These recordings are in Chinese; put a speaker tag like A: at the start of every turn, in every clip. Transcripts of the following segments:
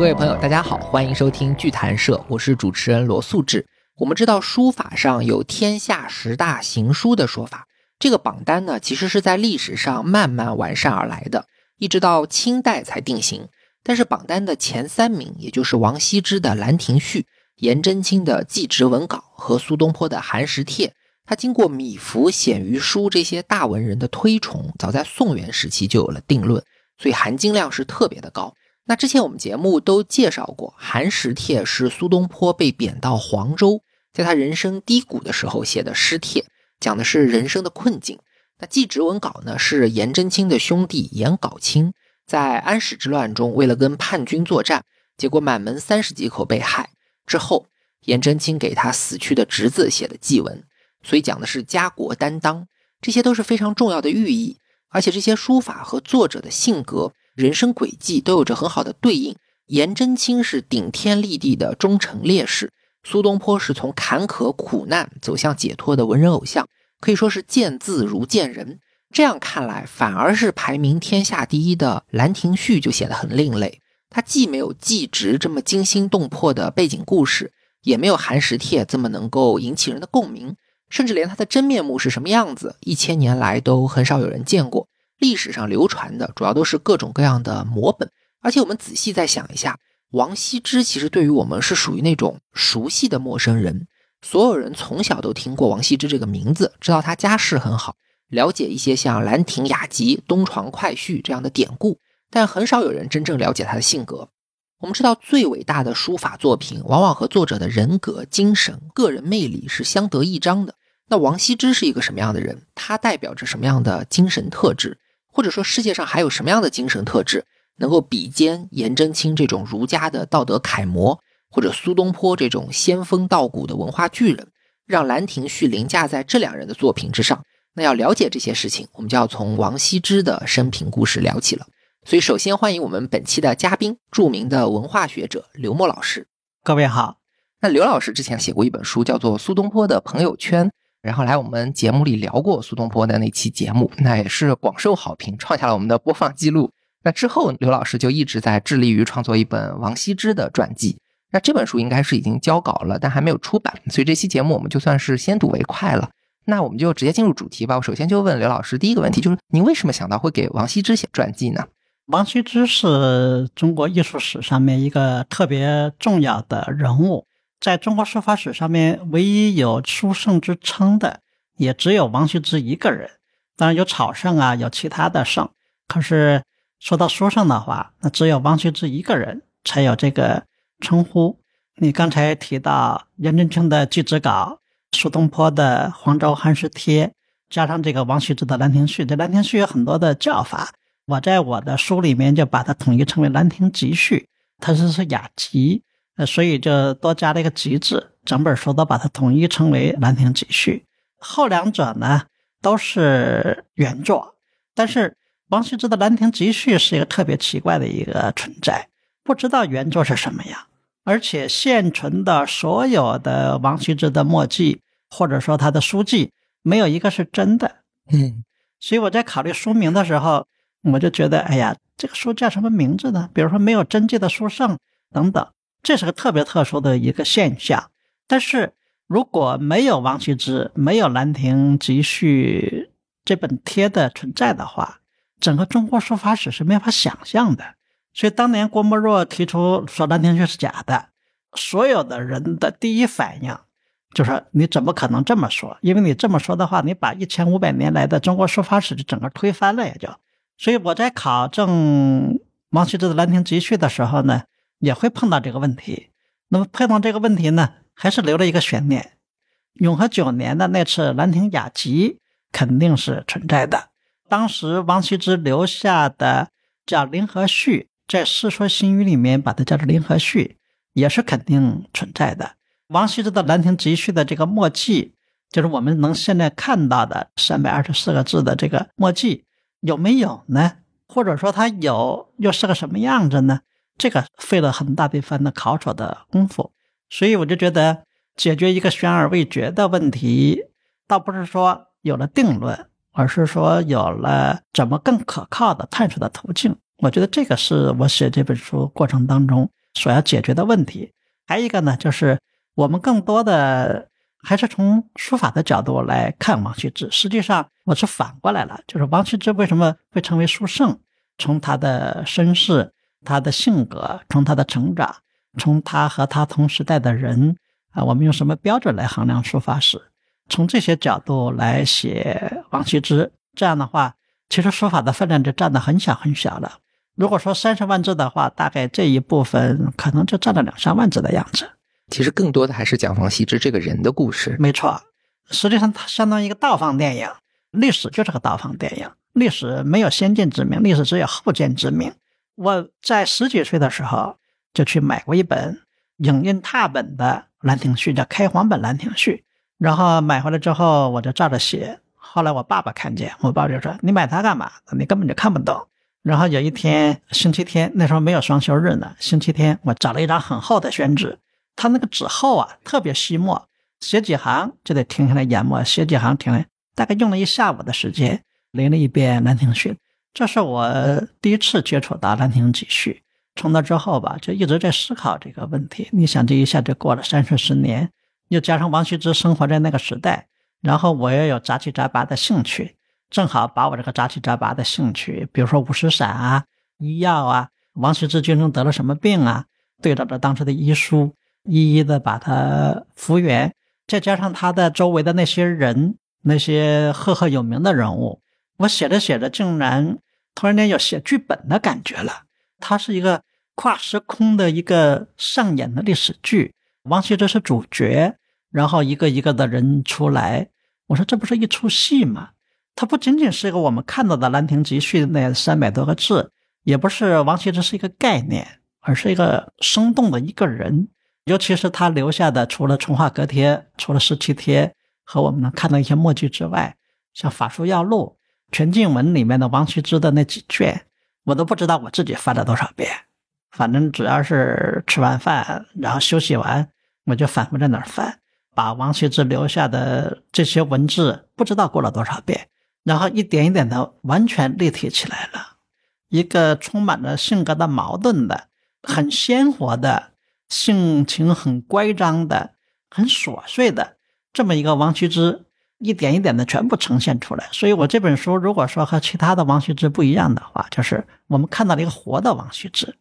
A: 各位朋友，大家好，欢迎收听剧谈社，我是主持人罗素志。我们知道书法上有“天下十大行书”的说法，这个榜单呢，其实是在历史上慢慢完善而来的，一直到清代才定型。但是榜单的前三名，也就是王羲之的《兰亭序》、颜真卿的《祭侄文稿》和苏东坡的《寒食帖》，它经过米芾、鲜于书这些大文人的推崇，早在宋元时期就有了定论，所以含金量是特别的高。那之前我们节目都介绍过，《寒食帖》是苏东坡被贬到黄州，在他人生低谷的时候写的诗帖，讲的是人生的困境。那《祭侄文稿》呢，是颜真卿的兄弟颜杲卿在安史之乱中为了跟叛军作战，结果满门三十几口被害之后，颜真卿给他死去的侄子写的祭文，所以讲的是家国担当，这些都是非常重要的寓意。而且这些书法和作者的性格。人生轨迹都有着很好的对应。颜真卿是顶天立地的忠诚烈士，苏东坡是从坎坷苦难走向解脱的文人偶像，可以说是见字如见人。这样看来，反而是排名天下第一的《兰亭序》就显得很另类。它既没有纪实这么惊心动魄的背景故事，也没有《寒食帖》这么能够引起人的共鸣，甚至连他的真面目是什么样子，一千年来都很少有人见过。历史上流传的主要都是各种各样的摹本，而且我们仔细再想一下，王羲之其实对于我们是属于那种熟悉的陌生人。所有人从小都听过王羲之这个名字，知道他家世很好，了解一些像《兰亭雅集》《东床快婿》这样的典故，但很少有人真正了解他的性格。我们知道，最伟大的书法作品往往和作者的人格、精神、个人魅力是相得益彰的。那王羲之是一个什么样的人？他代表着什么样的精神特质？或者说，世界上还有什么样的精神特质能够比肩颜真卿这种儒家的道德楷模，或者苏东坡这种仙风道骨的文化巨人，让《兰亭序》凌驾在这两人的作品之上？那要了解这些事情，我们就要从王羲之的生平故事聊起了。所以，首先欢迎我们本期的嘉宾，著名的文化学者刘墨老师。
B: 各位好。
A: 那刘老师之前写过一本书，叫做《苏东坡的朋友圈》。然后来我们节目里聊过苏东坡的那期节目，那也是广受好评，创下了我们的播放记录。那之后，刘老师就一直在致力于创作一本王羲之的传记。那这本书应该是已经交稿了，但还没有出版，所以这期节目我们就算是先睹为快了。那我们就直接进入主题吧。我首先就问刘老师第一个问题，就是您为什么想到会给王羲之写传记呢？
B: 王羲之是中国艺术史上面一个特别重要的人物。在中国书法史上面，唯一有书圣之称的，也只有王羲之一个人。当然有草圣啊，有其他的圣。可是说到书圣的话，那只有王羲之一个人才有这个称呼。你刚才提到颜真卿的《祭侄稿》，苏东坡的《黄州寒食帖》，加上这个王羲之的《兰亭序》。这《兰亭序》有很多的叫法，我在我的书里面就把它统一称为《兰亭集序》，它是是雅集。所以就多加了一个“集”字，整本书都把它统一称为《兰亭集序》。后两者呢都是原作，但是王羲之的《兰亭集序》是一个特别奇怪的一个存在，不知道原作是什么样。而且现存的所有的王羲之的墨迹，或者说他的书记，没有一个是真的。嗯，所以我在考虑书名的时候，我就觉得，哎呀，这个书叫什么名字呢？比如说没有真迹的书圣等等。这是个特别特殊的一个现象，但是如果没有王羲之，没有《兰亭集序》这本帖的存在的话，整个中国书法史是没法想象的。所以当年郭沫若提出说《兰亭序》是假的，所有的人的第一反应就说：“你怎么可能这么说？因为你这么说的话，你把一千五百年来的中国书法史就整个推翻了，也就。”所以我在考证王羲之的《兰亭集序》的时候呢。也会碰到这个问题，那么碰到这个问题呢，还是留了一个悬念。永和九年的那次《兰亭雅集》肯定是存在的，当时王羲之留下的叫《临和序》，在《世说新语》里面把它叫做《临和序》，也是肯定存在的。王羲之的《兰亭集序》的这个墨迹，就是我们能现在看到的三百二十四个字的这个墨迹，有没有呢？或者说它有，又是个什么样子呢？这个费了很大一番的考察的功夫，所以我就觉得解决一个悬而未决的问题，倒不是说有了定论，而是说有了怎么更可靠的探索的途径。我觉得这个是我写这本书过程当中所要解决的问题。还有一个呢，就是我们更多的还是从书法的角度来看王羲之。实际上，我是反过来了，就是王羲之为什么会成为书圣？从他的身世、他的性格，从他的成长，从他和他同时代的人啊，我们用什么标准来衡量书法史？从这些角度来写王羲之，这样的话，其实书法的分量就占得很小很小了。如果说三十万字的话，大概这一部分可能就占了两三万字的样子。
A: 其实更多的还是讲王羲之这个人的故事。
B: 没错，实际上它相当于一个倒放电影，历史就是个倒放电影。历史没有先见之明，历史只有后见之明。我在十几岁的时候就去买过一本影印拓本的《兰亭序》，叫开黄本《兰亭序》。然后买回来之后，我就照着写。后来我爸爸看见，我爸就说：“你买它干嘛？你根本就看不懂。”然后有一天星期天，那时候没有双休日呢。星期天，我找了一张很厚的宣纸，它那个纸厚啊，特别细墨，写几行就得停下来研墨，写几行停来，大概用了一下午的时间。临了一遍《兰亭序》，这是我第一次接触到《兰亭集序》。从那之后吧，就一直在思考这个问题。你想，这一下就过了三四十年，又加上王羲之生活在那个时代，然后我也有杂七杂八的兴趣，正好把我这个杂七杂八的兴趣，比如说五石散啊、医药啊、王羲之究竟得了什么病啊，对照着当时的医书，一一的把它复原，再加上他的周围的那些人，那些赫赫有名的人物。我写着写着，竟然突然间有写剧本的感觉了。它是一个跨时空的一个上演的历史剧，王羲之是主角，然后一个一个的人出来。我说这不是一出戏吗？它不仅仅是一个我们看到的《兰亭集序》那三百多个字，也不是王羲之是一个概念，而是一个生动的一个人。尤其是他留下的，除了《淳化阁帖》、除了《十七帖》和我们能看到一些墨迹之外，像《法术要录》。全静文里面的王羲之的那几卷，我都不知道我自己翻了多少遍。反正只要是吃完饭，然后休息完，我就反复在那儿翻，把王羲之留下的这些文字，不知道过了多少遍，然后一点一点的完全立体起来了。一个充满了性格的矛盾的、很鲜活的、性情很乖张的、很琐碎的这么一个王羲之。一点一点的全部呈现出来，所以我这本书如果说和其他的王羲之不一样的话，就是我们看到了一个活的王羲之，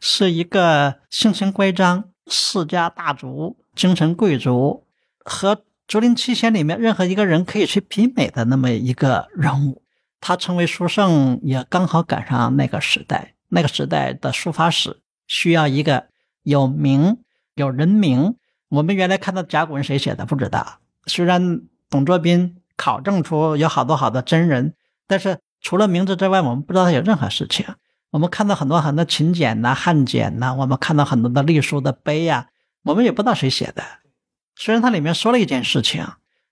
B: 是一个性情乖张、世家大族、精神贵族，和竹林七贤里面任何一个人可以去媲美的那么一个人物。他成为书圣也刚好赶上那个时代，那个时代的书法史需要一个有名有人名。我们原来看到甲骨文谁写的不知道，虽然。董卓斌考证出有好多好多真人，但是除了名字之外，我们不知道他有任何事情。我们看到很多很多秦简呐、汉简呐，我们看到很多的隶书的碑呀，我们也不知道谁写的。虽然它里面说了一件事情，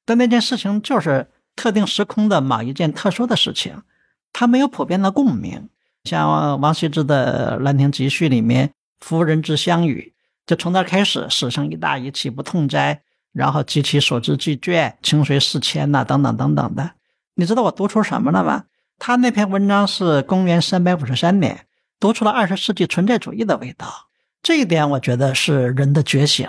B: 但那件事情就是特定时空的某一件特殊的事情，它没有普遍的共鸣。像王羲之的《兰亭集序》里面“夫人之相与”，就从那开始，“死生一大矣，岂不痛哉？”然后及其所知既卷，清水四千呐，等等等等的。你知道我读出什么了吗？他那篇文章是公元三百五十三年，读出了二十世纪存在主义的味道。这一点我觉得是人的觉醒。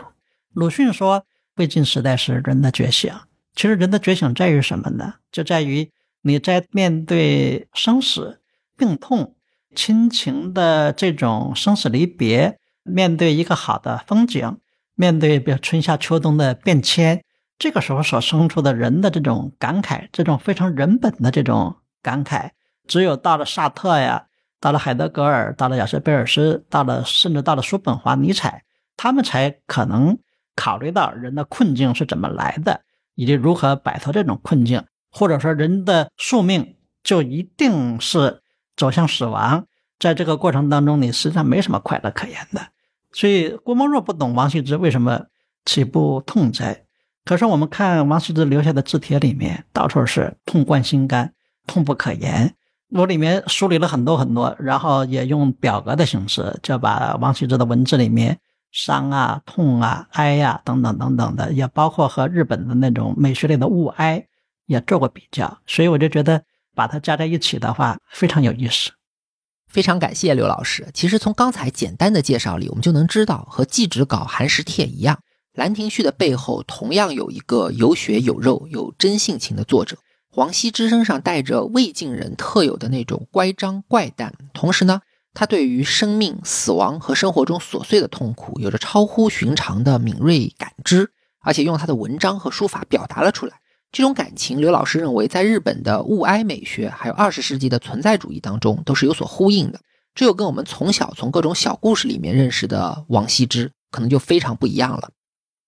B: 鲁迅说，魏晋时代是人的觉醒。其实人的觉醒在于什么呢？就在于你在面对生死、病痛、亲情的这种生死离别，面对一个好的风景。面对比如春夏秋冬的变迁，这个时候所生出的人的这种感慨，这种非常人本的这种感慨，只有到了萨特呀，到了海德格尔，到了亚瑟贝尔斯，到了甚至到了叔本华、尼采，他们才可能考虑到人的困境是怎么来的，以及如何摆脱这种困境，或者说人的宿命就一定是走向死亡，在这个过程当中，你实际上没什么快乐可言的。所以郭沫若不懂王羲之为什么岂不痛哉？可是我们看王羲之留下的字帖里面，到处是痛贯心肝、痛不可言。我里面梳理了很多很多，然后也用表格的形式，就把王羲之的文字里面伤啊、痛啊、哀呀等等等等的，也包括和日本的那种美学类的物哀也做过比较。所以我就觉得把它加在一起的话，非常有意思。
A: 非常感谢刘老师。其实从刚才简单的介绍里，我们就能知道，和祭侄稿《寒食帖》一样，《兰亭序》的背后同样有一个有血有肉、有真性情的作者。王羲之身上带着魏晋人特有的那种乖张怪诞，同时呢，他对于生命、死亡和生活中琐碎的痛苦有着超乎寻常的敏锐感知，而且用他的文章和书法表达了出来。这种感情，刘老师认为，在日本的物哀美学，还有二十世纪的存在主义当中，都是有所呼应的。这又跟我们从小从各种小故事里面认识的王羲之，可能就非常不一样了。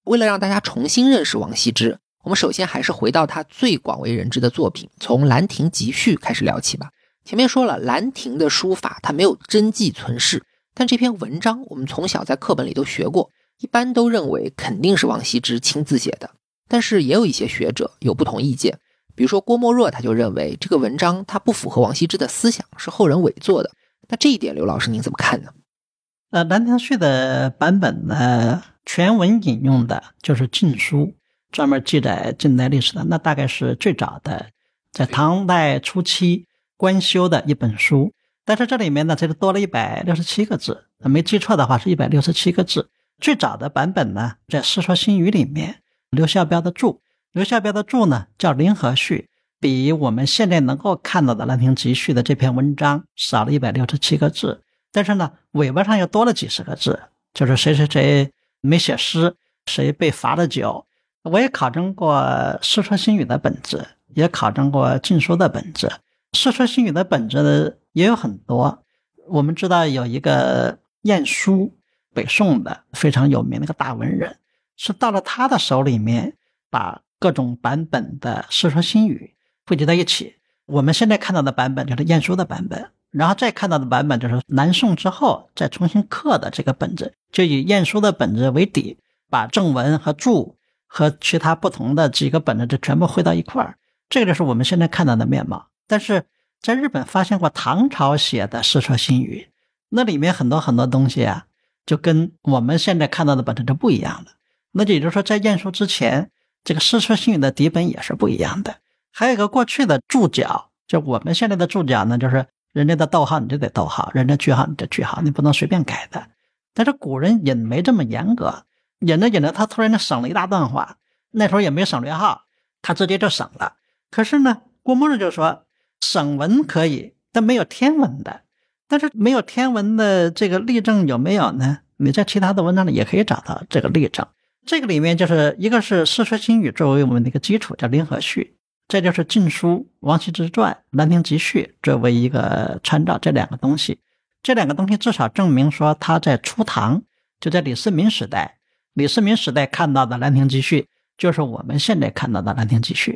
A: 为了让大家重新认识王羲之，我们首先还是回到他最广为人知的作品，从《兰亭集序》开始聊起吧。前面说了，兰亭的书法它没有真迹存世，但这篇文章我们从小在课本里都学过，一般都认为肯定是王羲之亲自写的。但是也有一些学者有不同意见，比如说郭沫若，他就认为这个文章它不符合王羲之的思想，是后人伪作的。那这一点，刘老师您怎么看呢？
B: 呃，《兰亭序》的版本呢，全文引用的就是《晋书》，专门记载近代历史的，那大概是最早的，在唐代初期官修的一本书。但是这里面呢，其实多了一百六十七个字，没记错的话是一百六十七个字。最早的版本呢，在《世说新语》里面。刘孝标的注，刘孝标的注呢叫《临河序》，比我们现在能够看到的《兰亭集序》的这篇文章少了一百六十七个字，但是呢，尾巴上又多了几十个字，就是谁谁谁没写诗，谁被罚了酒。我也考证过《世说新语》的本子，也考证过《晋书》的本子，《世说新语》的本子也有很多。我们知道有一个晏殊，北宋的非常有名的一个大文人。是到了他的手里面，把各种版本的《世说新语》汇集在一起。我们现在看到的版本就是晏殊的版本，然后再看到的版本就是南宋之后再重新刻的这个本子，就以晏殊的本子为底，把正文和注和其他不同的几个本子就全部汇到一块儿。这个就是我们现在看到的面貌。但是在日本发现过唐朝写的《世说新语》，那里面很多很多东西啊，就跟我们现在看到的本子就不一样了。那也就是说，在晏殊之前，这个《世说新语》的底本也是不一样的。还有一个过去的注脚，就我们现在的注脚呢，就是人家的逗号你就得逗号，人家句号你就句号，你不能随便改的。但是古人也没这么严格，引着引着，他突然就省了一大段话。那时候也没省略号，他直接就省了。可是呢，郭沫若就说省文可以，但没有天文的。但是没有天文的这个例证有没有呢？你在其他的文章里也可以找到这个例证。这个里面就是一个是《世说新语》作为我们的一个基础，叫《临河序》，再就是《晋书》《王羲之传》《兰亭集序》作为一个参照，这两个东西，这两个东西至少证明说他在初唐，就在李世民时代，李世民时代看到的《兰亭集序》就是我们现在看到的《兰亭集序》。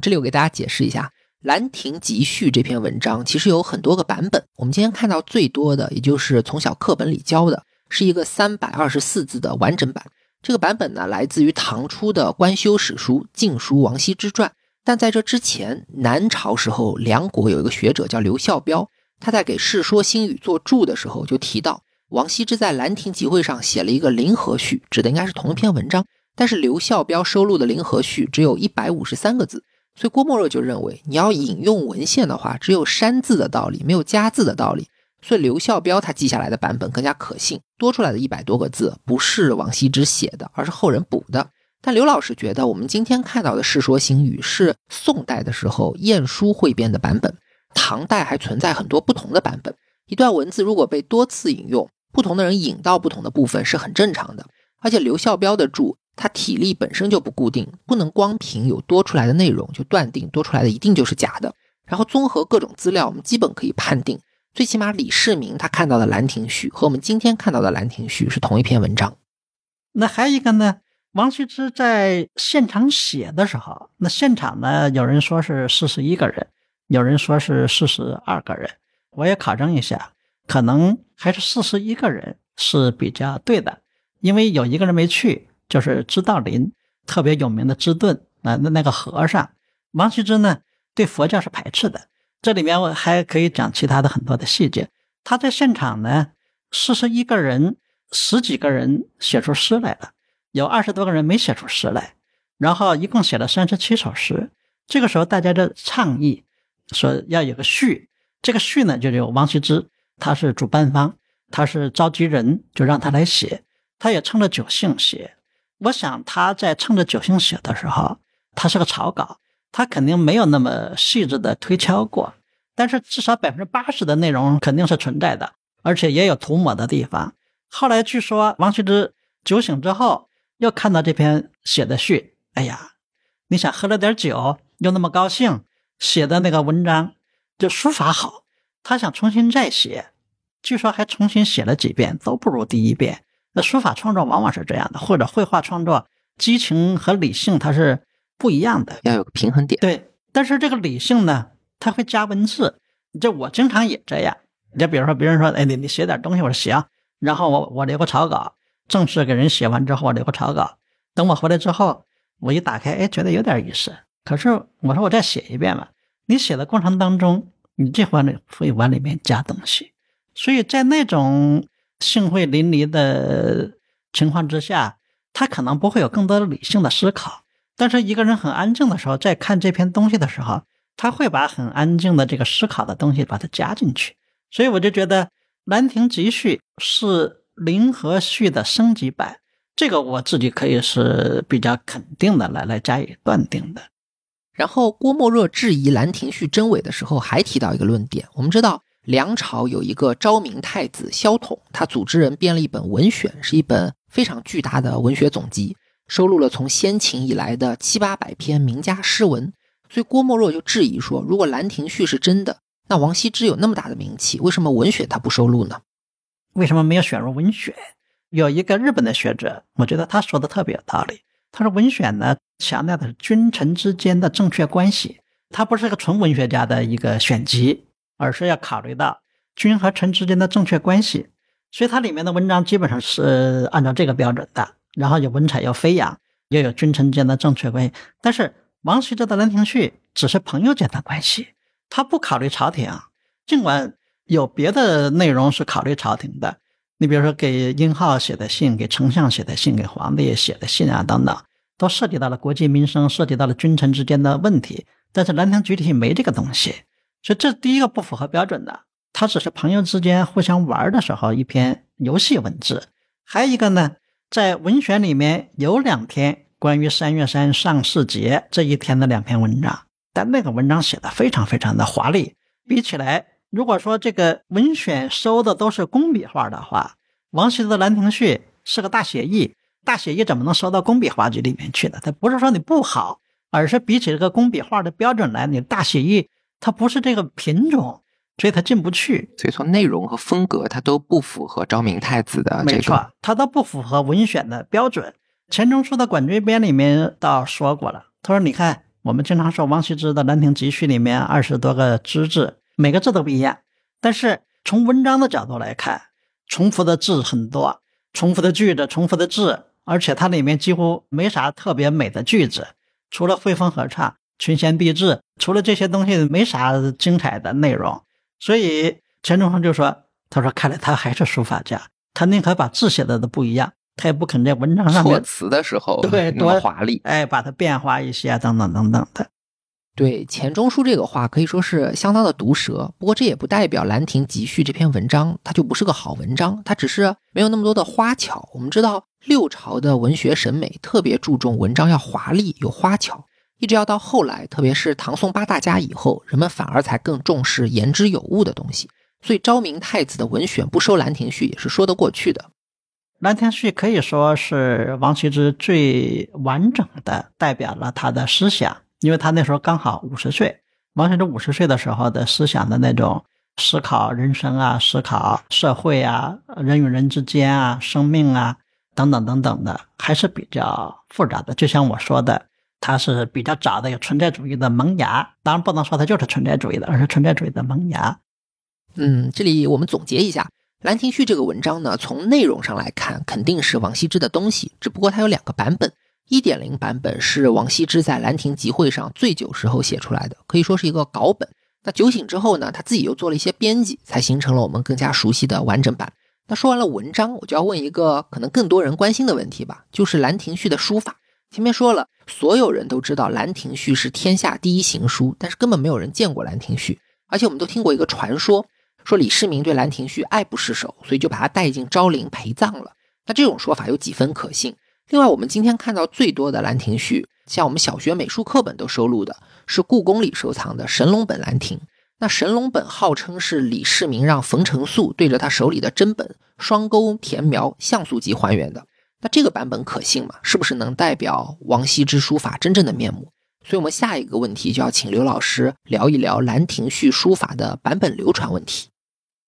A: 这里我给大家解释一下，《兰亭集序》这篇文章其实有很多个版本，我们今天看到最多的，也就是从小课本里教的，是一个三百二十四字的完整版。这个版本呢，来自于唐初的官修史书《晋书·王羲之传》。但在这之前，南朝时候，梁国有一个学者叫刘孝标，他在给《世说新语》做注的时候，就提到王羲之在《兰亭集会》上写了一个《临河序》，指的应该是同一篇文章。但是刘孝标收录的《临河序》只有一百五十三个字，所以郭沫若就认为，你要引用文献的话，只有删字的道理，没有加字的道理。所以刘孝标他记下来的版本更加可信，多出来的一百多个字不是王羲之写的，而是后人补的。但刘老师觉得，我们今天看到的《世说新语》是宋代的时候晏殊汇编的版本，唐代还存在很多不同的版本。一段文字如果被多次引用，不同的人引到不同的部分是很正常的。而且刘孝标的注，他体例本身就不固定，不能光凭有多出来的内容就断定多出来的一定就是假的。然后综合各种资料，我们基本可以判定。最起码李世民他看到的《兰亭序》和我们今天看到的《兰亭序》是同一篇文章。
B: 那还有一个呢，王羲之在现场写的时候，那现场呢，有人说是四十一个人，有人说是四十二个人。我也考证一下，可能还是四十一个人是比较对的，因为有一个人没去，就是知道林特别有名的知顿那，那那个和尚。王羲之呢，对佛教是排斥的。这里面我还可以讲其他的很多的细节。他在现场呢，四十一个人，十几个人写出诗来了，有二十多个人没写出诗来，然后一共写了三十七首诗。这个时候大家的倡议说要有个序，这个序呢就由王羲之他是主办方，他是召集人，就让他来写。他也趁着酒兴写。我想他在趁着酒兴写的时候，他是个草稿，他肯定没有那么细致的推敲过。但是至少百分之八十的内容肯定是存在的，而且也有涂抹的地方。后来据说王羲之酒醒之后，又看到这篇写的序，哎呀，你想喝了点酒，又那么高兴，写的那个文章就书法好，他想重新再写，据说还重新写了几遍，都不如第一遍。那书法创作往往是这样的，或者绘画创作，激情和理性它是不一样的，
A: 要有个平衡点。
B: 对，但是这个理性呢？它会加文字，这我经常也这样。就比如说，别人说：“哎，你你写点东西。”我说：“行。”然后我我留个草稿，正式给人写完之后，我留个草稿。等我回来之后，我一打开，哎，觉得有点意思。可是我说我再写一遍吧。你写的过程当中，你这会会往里面加东西。所以在那种兴会淋漓的情况之下，他可能不会有更多的理性的思考。但是一个人很安静的时候，在看这篇东西的时候。他会把很安静的这个思考的东西把它加进去，所以我就觉得《兰亭集序》是《林和序》的升级版，这个我自己可以是比较肯定的来来加以断定的。
A: 然后郭沫若质疑《兰亭序》真伪的时候，还提到一个论点。我们知道梁朝有一个昭明太子萧统，他组织人编了一本文选，是一本非常巨大的文学总集，收录了从先秦以来的七八百篇名家诗文。所以郭沫若就质疑说：“如果《兰亭序》是真的，那王羲之有那么大的名气，为什么文选他不收录呢？
B: 为什么没有选入文选？”有一个日本的学者，我觉得他说的特别有道理。他说：“文选呢，强调的是君臣之间的正确关系，它不是个纯文学家的一个选集，而是要考虑到君和臣之间的正确关系。所以它里面的文章基本上是按照这个标准的，然后有文采，有飞扬，又有君臣间的正确关系，但是。”王羲之的《兰亭序》只是朋友间的关系，他不考虑朝廷。尽管有别的内容是考虑朝廷的，你比如说给殷浩写的信、给丞相写的信、给皇帝写的信啊等等，都涉及到了国计民生，涉及到了君臣之间的问题。但是《兰亭集序》没这个东西，所以这第一个不符合标准的。它只是朋友之间互相玩的时候一篇游戏文字。还有一个呢，在文选里面有两篇。关于三月三上巳节这一天的两篇文章，但那个文章写的非常非常的华丽。比起来，如果说这个文选收的都是工笔画的话，王羲之的《兰亭序》是个大写意，大写意怎么能收到工笔画集里面去呢？它不是说你不好，而是比起这个工笔画的标准来，你大写意它不是这个品种，所以他进不去。
A: 所以从内容和风格，它都不符合昭明太子的这个，
B: 没错，它都不符合文选的标准。钱钟书的《管锥编》里面倒说过了，他说：“你看，我们经常说王羲之的《兰亭集序》里面二十多个之字，每个字都不一样。但是从文章的角度来看，重复的字很多，重复的句子，重复的字，而且它里面几乎没啥特别美的句子，除了汇风和唱、群贤毕至，除了这些东西，没啥精彩的内容。所以钱钟书就说：‘他说看来他还是书法家，他宁可把字写的都不一样。’”他也不肯在文章上
A: 措辞的时候
B: 对
A: 多华丽，
B: 哎，把它变化一些等等等等的。
A: 对钱钟书这个话可以说是相当的毒舌，不过这也不代表《兰亭集序》这篇文章它就不是个好文章，它只是没有那么多的花巧。我们知道六朝的文学审美特别注重文章要华丽有花巧，一直要到后来，特别是唐宋八大家以后，人们反而才更重视言之有物的东西。所以昭明太子的文选不收《兰亭序》也是说得过去的。
B: 《兰亭序》可以说是王羲之最完整的代表了他的思想，因为他那时候刚好五十岁。王羲之五十岁的时候的思想的那种思考人生啊、思考社会啊、人与人之间啊、生命啊等等等等的，还是比较复杂的。就像我说的，它是比较早的有存在主义的萌芽，当然不能说它就是存在主义的，而是存在主义的萌芽。
A: 嗯，这里我们总结一下。《兰亭序》这个文章呢，从内容上来看，肯定是王羲之的东西。只不过它有两个版本，一点零版本是王羲之在兰亭集会上醉酒时候写出来的，可以说是一个稿本。那酒醒之后呢，他自己又做了一些编辑，才形成了我们更加熟悉的完整版。那说完了文章，我就要问一个可能更多人关心的问题吧，就是《兰亭序》的书法。前面说了，所有人都知道《兰亭序》是天下第一行书，但是根本没有人见过《兰亭序》，而且我们都听过一个传说。说李世民对兰亭序爱不释手，所以就把他带进昭陵陪葬了。那这种说法有几分可信。另外，我们今天看到最多的兰亭序，像我们小学美术课本都收录的是故宫里收藏的神龙本兰亭。那神龙本号称是李世民让冯承素对着他手里的真本双钩填描像素级还原的。那这个版本可信吗？是不是能代表王羲之书法真正的面目？所以，我们下一个问题就要请刘老师聊一聊《兰亭序》书法的版本流传问题。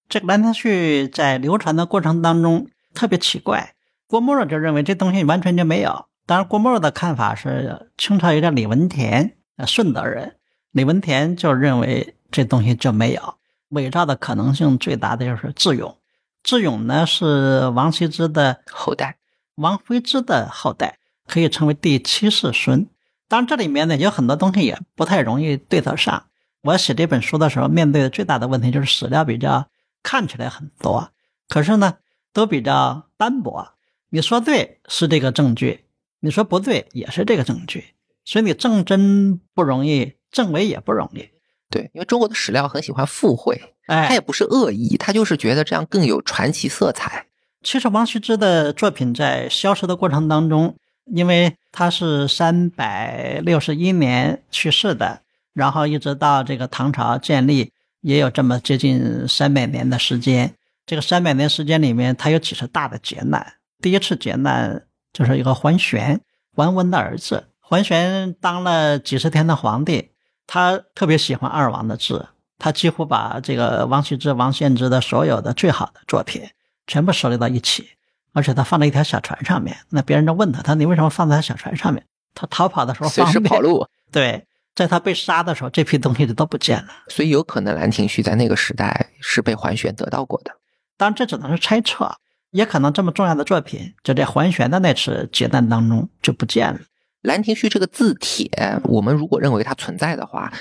B: 这个《兰亭序》在流传的过程当中特别奇怪，郭沫若就认为这东西完全就没有。当然，郭沫若的看法是清朝一个李文田，呃，顺德人，李文田就认为这东西就没有伪造的可能性最大的就是智勇。智勇呢是王羲之的
A: 后代，
B: 王徽之的后代，可以称为第七世孙。当然，这里面呢有很多东西也不太容易对得上。我写这本书的时候，面对的最大的问题就是史料比较看起来很多，可是呢都比较单薄。你说对是这个证据，你说不对也是这个证据，所以你证真不容易，证伪也不容易。
A: 对，因为中国的史料很喜欢附会，
B: 哎，
A: 他也不是恶意，他就是觉得这样更有传奇色彩。
B: 其实王羲之的作品在消失的过程当中。因为他是三百六十一年去世的，然后一直到这个唐朝建立，也有这么接近三百年的时间。这个三百年时间里面，他有几次大的劫难。第一次劫难就是一个桓玄，桓温的儿子。桓玄当了几十天的皇帝，他特别喜欢二王的字，他几乎把这个王羲之、王献之的所有的最好的作品全部收集到一起。而且他放在一条小船上面，那别人就问他，他你为什么放在小船上面？他逃跑的时候
A: 随时跑路。
B: 对，在他被杀的时候，这批东西就都不见了。
A: 所以有可能《兰亭序》在那个时代是被桓玄得到过的。
B: 当然，这只能是猜测，也可能这么重要的作品就在桓玄的那次劫难当中就不见了。
A: 《兰亭序》这个字帖，我们如果认为它存在的话，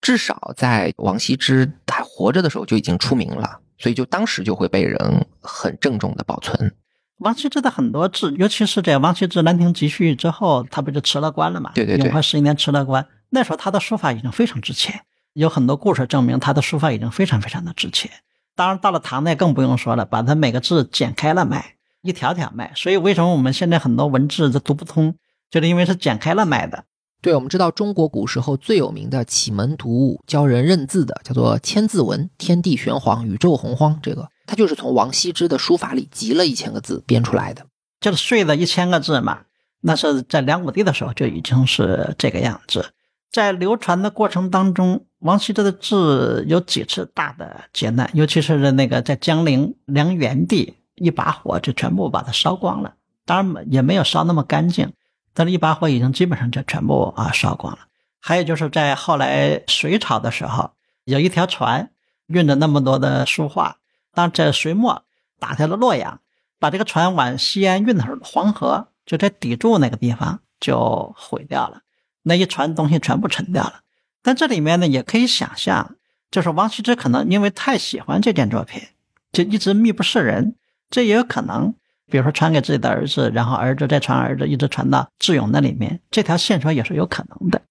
A: 至少在王羲之还活着的时候就已经出名了，所以就当时就会被人很郑重的保存。
B: 王羲之的很多字，尤其是在王羲之《兰亭集序》之后，他不就辞了官了嘛？
A: 对对对。
B: 永和十一年辞了官，那时候他的书法已经非常值钱，有很多故事证明他的书法已经非常非常的值钱。当然，到了唐代更不用说了，把他每个字剪开了卖，一条条卖。所以为什么我们现在很多文字都读不通，就是因为是剪开了卖的。
A: 对，我们知道中国古时候最有名的启蒙读物，教人认字的，叫做《千字文》，天地玄黄，宇宙洪荒，这个。他就是从王羲之的书法里集了一千个字编出来的，
B: 就是碎了一千个字嘛。那是在梁武帝的时候就已经是这个样子。在流传的过程当中，王羲之的字有几次大的劫难，尤其是那个在江陵梁元帝一把火就全部把它烧光了。当然也没有烧那么干净，但是一把火已经基本上就全部啊烧光了。还有就是在后来隋朝的时候，有一条船运着那么多的书画。当这隋末打下了洛阳，把这个船往西安运的时候，黄河就在砥柱那个地方就毁掉了，那一船东西全部沉掉了。但这里面呢，也可以想象，就是王羲之可能因为太喜欢这件作品，就一直秘不示人。这也有可能，比如说传给自己的儿子，然后儿子再传儿子，一直传到智勇那里面，这条线索也是有可能的。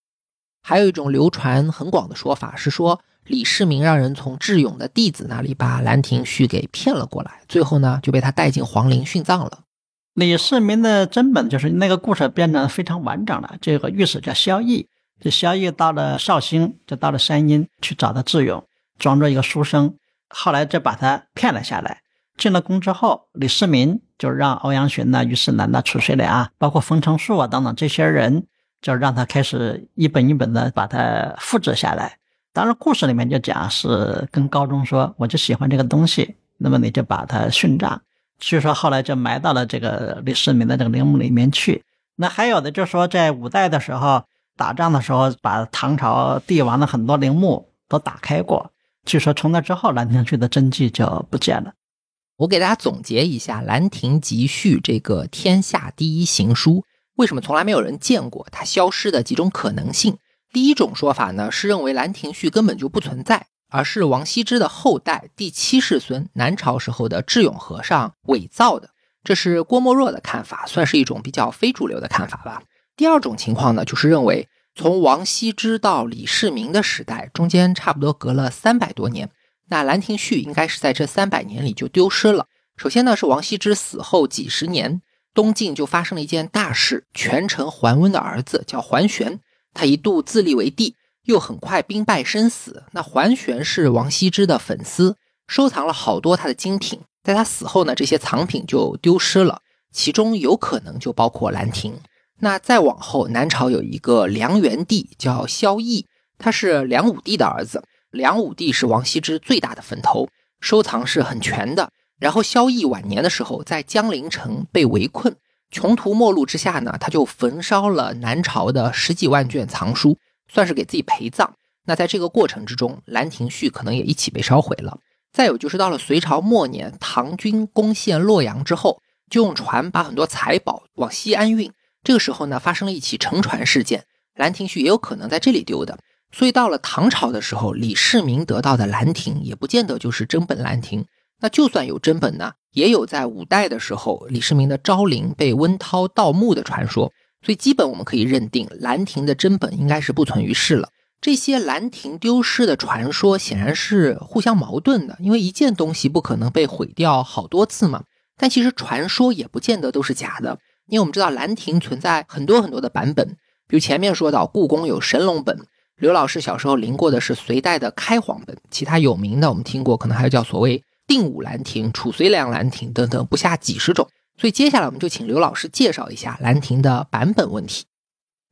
A: 还有一种流传很广的说法是说。李世民让人从智勇的弟子那里把《兰亭序》给骗了过来，最后呢就被他带进皇陵殉葬了。
B: 李世民的真本就是那个故事变得非常完整了。这个御史叫萧绎，这萧绎到了绍兴，就到了山阴去找到智勇，装作一个书生，后来就把他骗了下来。进了宫之后，李世民就让欧阳询呐、虞世南呐、褚遂良啊，包括冯承素啊等等这些人，就让他开始一本一本的把它复制下来。当然，故事里面就讲是跟高宗说，我就喜欢这个东西，那么你就把它殉葬。据说后来就埋到了这个李世民的这个陵墓里面去。那还有的就说，在五代的时候打仗的时候，把唐朝帝王的很多陵墓都打开过。据说从那之后，《兰亭序》的真迹就不见了。
A: 我给大家总结一下，《兰亭集序》这个天下第一行书，为什么从来没有人见过它消失的几种可能性。第一种说法呢，是认为《兰亭序》根本就不存在，而是王羲之的后代第七世孙南朝时候的智勇和尚伪造的。这是郭沫若的看法，算是一种比较非主流的看法吧。第二种情况呢，就是认为从王羲之到李世民的时代中间差不多隔了三百多年，那《兰亭序》应该是在这三百年里就丢失了。首先呢，是王羲之死后几十年，东晋就发生了一件大事，权臣桓温的儿子叫桓玄，他一度自立为帝，又很快兵败身死。那桓玄是王羲之的粉丝，收藏了好多他的精品。在他死后呢，这些藏品就丢失了，其中有可能就包括《兰亭》。那再往后，南朝有一个梁元帝叫萧绎，他是梁武帝的儿子。梁武帝是王羲之最大的粉头，收藏是很全的。然后萧绎晚年的时候，在江陵城被围困，穷途末路之下呢，他就焚烧了南朝的十几万卷藏书，算是给自己陪葬。那在这个过程之中，《兰亭序》可能也一起被烧毁了。再有就是到了隋朝末年，唐军攻陷洛阳之后，就用船把很多财宝往西安运。这个时候呢，发生了一起沉船事件，《兰亭序》也有可能在这里丢的。所以到了唐朝的时候，李世民得到的《兰亭》也不见得就是真本《兰亭》。那就算有真本呢，也有在五代的时候李世民的昭陵被温韬盗墓的传说。所以基本我们可以认定，《兰亭》的真本应该是不存于世了。这些兰亭丢失的传说显然是互相矛盾的，因为一件东西不可能被毁掉好多次嘛。但其实传说也不见得都是假的，因为我们知道兰亭存在很多很多的版本，比如前面说到故宫有神龙本，刘老师小时候临过的是隋代的开皇本，其他有名的我们听过，可能还有叫所谓定武兰亭、褚遂良兰亭等等，不下几十种。所以接下来我们就请刘老师介绍一下兰亭的版本问题。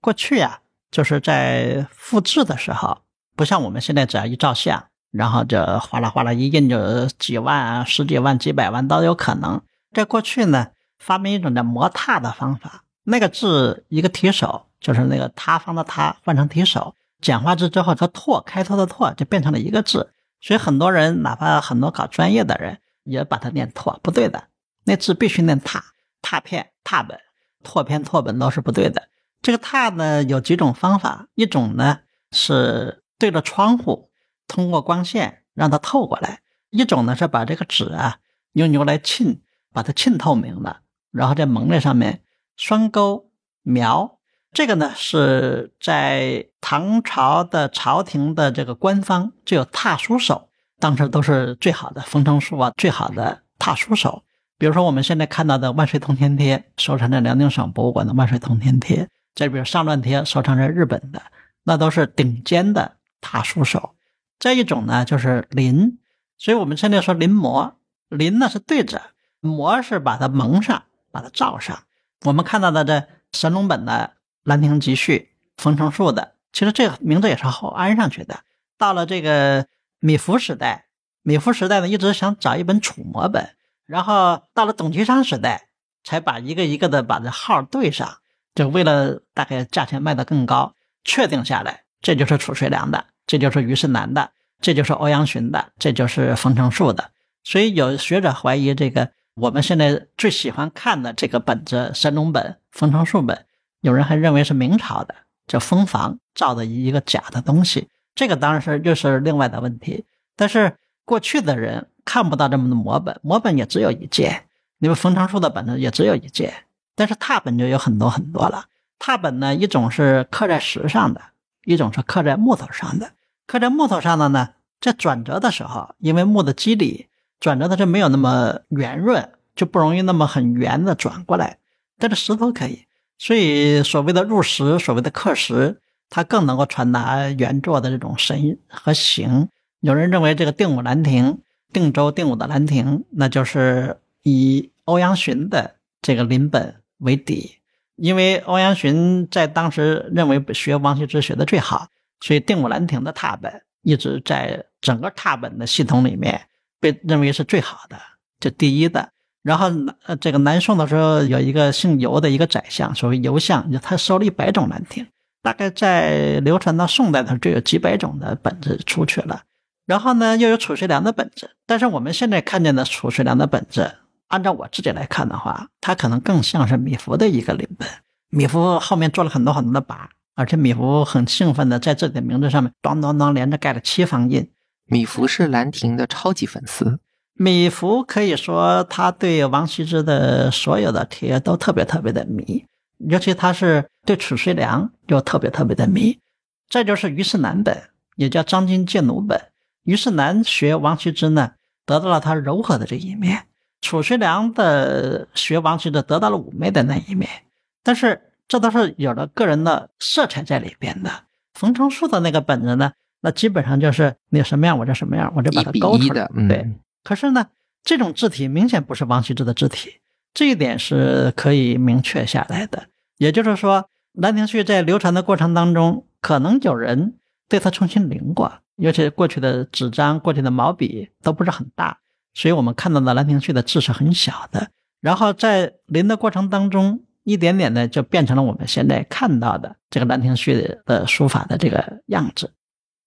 B: 过去呀。就是在复制的时候，不像我们现在只要一照相，然后就哗啦哗啦一印就几万、十几万、几百万都有可能。在过去呢，发明一种叫模拓的方法，那个字一个提手，就是那个塌方的塌换成提手，简化字之后，它拓开拓的拓就变成了一个字。所以很多人，哪怕很多搞专业的人，也把它念拓，不对的，那字必须念拓，拓片、拓本、拓片、拓本都是不对的。这个拓呢有几种方法，一种呢是对着窗户，通过光线让它透过来；一种呢是把这个纸啊用牛来沁，把它沁透明了，然后在蒙在上面双钩描。这个呢是在唐朝的朝廷的这个官方就有拓书手，当时都是最好的封城书啊，最好的拓书手。比如说我们现在看到的万岁通天帖，收藏在辽宁省博物馆的万岁通天帖。再比如上篆贴收藏在日本的，那都是顶尖的拓书手。再一种呢，就是临，所以我们现在说临摹，临呢是对着，摹是把它蒙上，把它罩上。我们看到的这神龙本的《兰亭集序》，冯承树的，其实这个名字也是后安上去的。到了这个米芾时代，米芾时代呢一直想找一本楚摹本，然后到了董其昌时代，才把一个一个的把这号对上。就为了大概价钱卖得更高，确定下来，这就是褚遂良的，这就是虞世南的，这就是欧阳询的，这就是冯承树的。所以有学者怀疑，这个我们现在最喜欢看的这个本子《神农本》《冯承树本》，有人还认为是明朝的，叫风房造的一个假的东西。这个当然是又是另外的问题。但是过去的人看不到这么多摹本，摹本也只有一件，因为冯承树的本子也只有一件。但是拓本就有很多很多了。拓本呢，一种是刻在石上的，一种是刻在木头上的。刻在木头上的呢，在转折的时候，因为木的肌理转折的就没有那么圆润，就不容易那么很圆的转过来。但是石头可以，所以所谓的入石，所谓的刻石，它更能够传达原作的这种神和形。有人认为这个定武兰亭，定州定武的兰亭，那就是以欧阳询的这个临本。为底，因为欧阳询在当时认为学王羲之学的最好，所以定武兰亭的拓本一直在整个拓本的系统里面被认为是最好的，就第一的。然后呃，这个南宋的时候有一个姓尤的一个宰相，所谓尤相，他收了一百种兰亭，大概在流传到宋代的时候就有几百种的本子出去了。然后呢，又有褚遂良的本子，但是我们现在看见的褚遂良的本子。按照我自己来看的话，它可能更像是米芾的一个临本。米芾后面做了很多很多的跋，而且米芾很兴奋的在自己的名字上面咚咚咚连着盖了七方印。
A: 米芾是兰亭的超级粉丝。
B: 米芾可以说他对王羲之的所有的帖都特别特别的迷，尤其他是对褚遂良就特别特别的迷。再就是虞世南本，也叫张君借弩本。虞世南学王羲之呢，得到了他柔和的这一面；褚遂良的学王羲之，得到了妩媚的那一面。但是这都是有了个人的色彩在里边的。冯承素的那个本子呢，那基本上就是你什么样我就什么样，我就把它勾出来。对，可是呢，这种字体明显不是王羲之的字体，这一点是可以明确下来的。也就是说，《兰亭序》在流传的过程当中，可能有人对它重新临过，尤其过去的纸张、过去的毛笔都不是很大，所以我们看到的《兰亭序》的字是很小的。然后在临的过程当中，一点点的就变成了我们现在看到的这个《兰亭序》的书法的这个样子。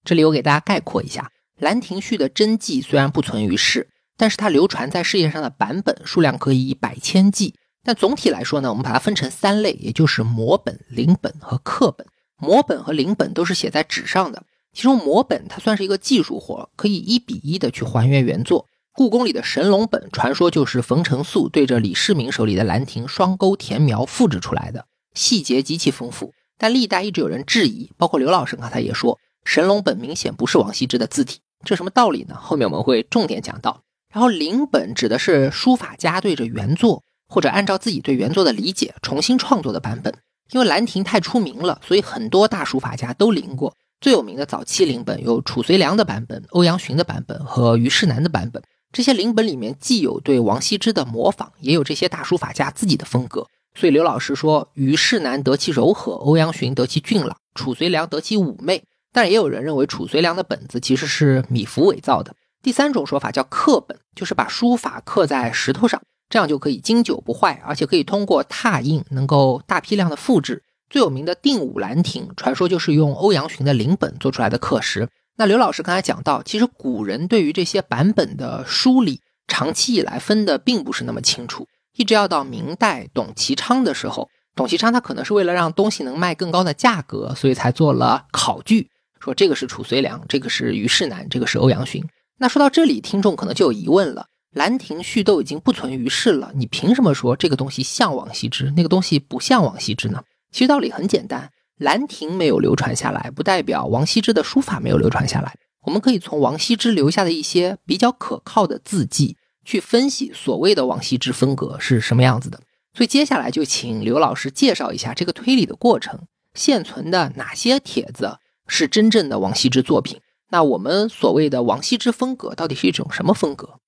A: 这里我给大家概括一下，《兰亭序》的真迹虽然不存于世，但是它流传在世界上的版本数量可以以百千计。但总体来说呢，我们把它分成三类，也就是摹本、临本和刻本。摹本和临本都是写在纸上的，其中摹本它算是一个技术活，可以一比一的去还原原作。故宫里的神龙本，传说就是冯承素对着李世民手里的《兰亭》双钩填描复制出来的，细节极其丰富。但历代一直有人质疑，包括刘老师刚才也说，神龙本明显不是王羲之的字体，这什么道理呢？后面我们会重点讲到。然后临本指的是书法家对着原作。或者按照自己对原作的理解重新创作的版本，因为《兰亭》太出名了，所以很多大书法家都临过。最有名的早期临本有褚遂良的版本、欧阳询的版本和虞世南的版本。这些临本里面既有对王羲之的模仿，也有这些大书法家自己的风格。所以刘老师说，虞世南得其柔和，欧阳询得其俊朗，褚遂良得其妩媚。但也有人认为褚遂良的本子其实是米芾伪造的。第三种说法叫刻本，就是把书法刻在石头上。这样就可以经久不坏，而且可以通过拓印能够大批量的复制。最有名的定武兰亭，传说就是用欧阳询的临本做出来的刻石。那刘老师刚才讲到，其实古人对于这些版本的梳理，长期以来分的并不是那么清楚，一直要到明代董其昌的时候，董其昌他可能是为了让东西能卖更高的价格，所以才做了考据，说这个是褚遂良，这个是虞世南，这个是欧阳询。那说到这里，听众可能就有疑问了。《兰亭序》都已经不存于世了，你凭什么说这个东西像王羲之，那个东西不像王羲之呢？其实道理很简单，《兰亭》没有流传下来，不代表王羲之的书法没有流传下来。我们可以从王羲之留下的一些比较可靠的字迹去分析所谓的王羲之风格是什么样子的。所以接下来就请刘老师介绍一下这个推理的过程，现存的哪些帖子是真正的王羲之作品？那我们所谓的王羲之风格到底是一种什么风格？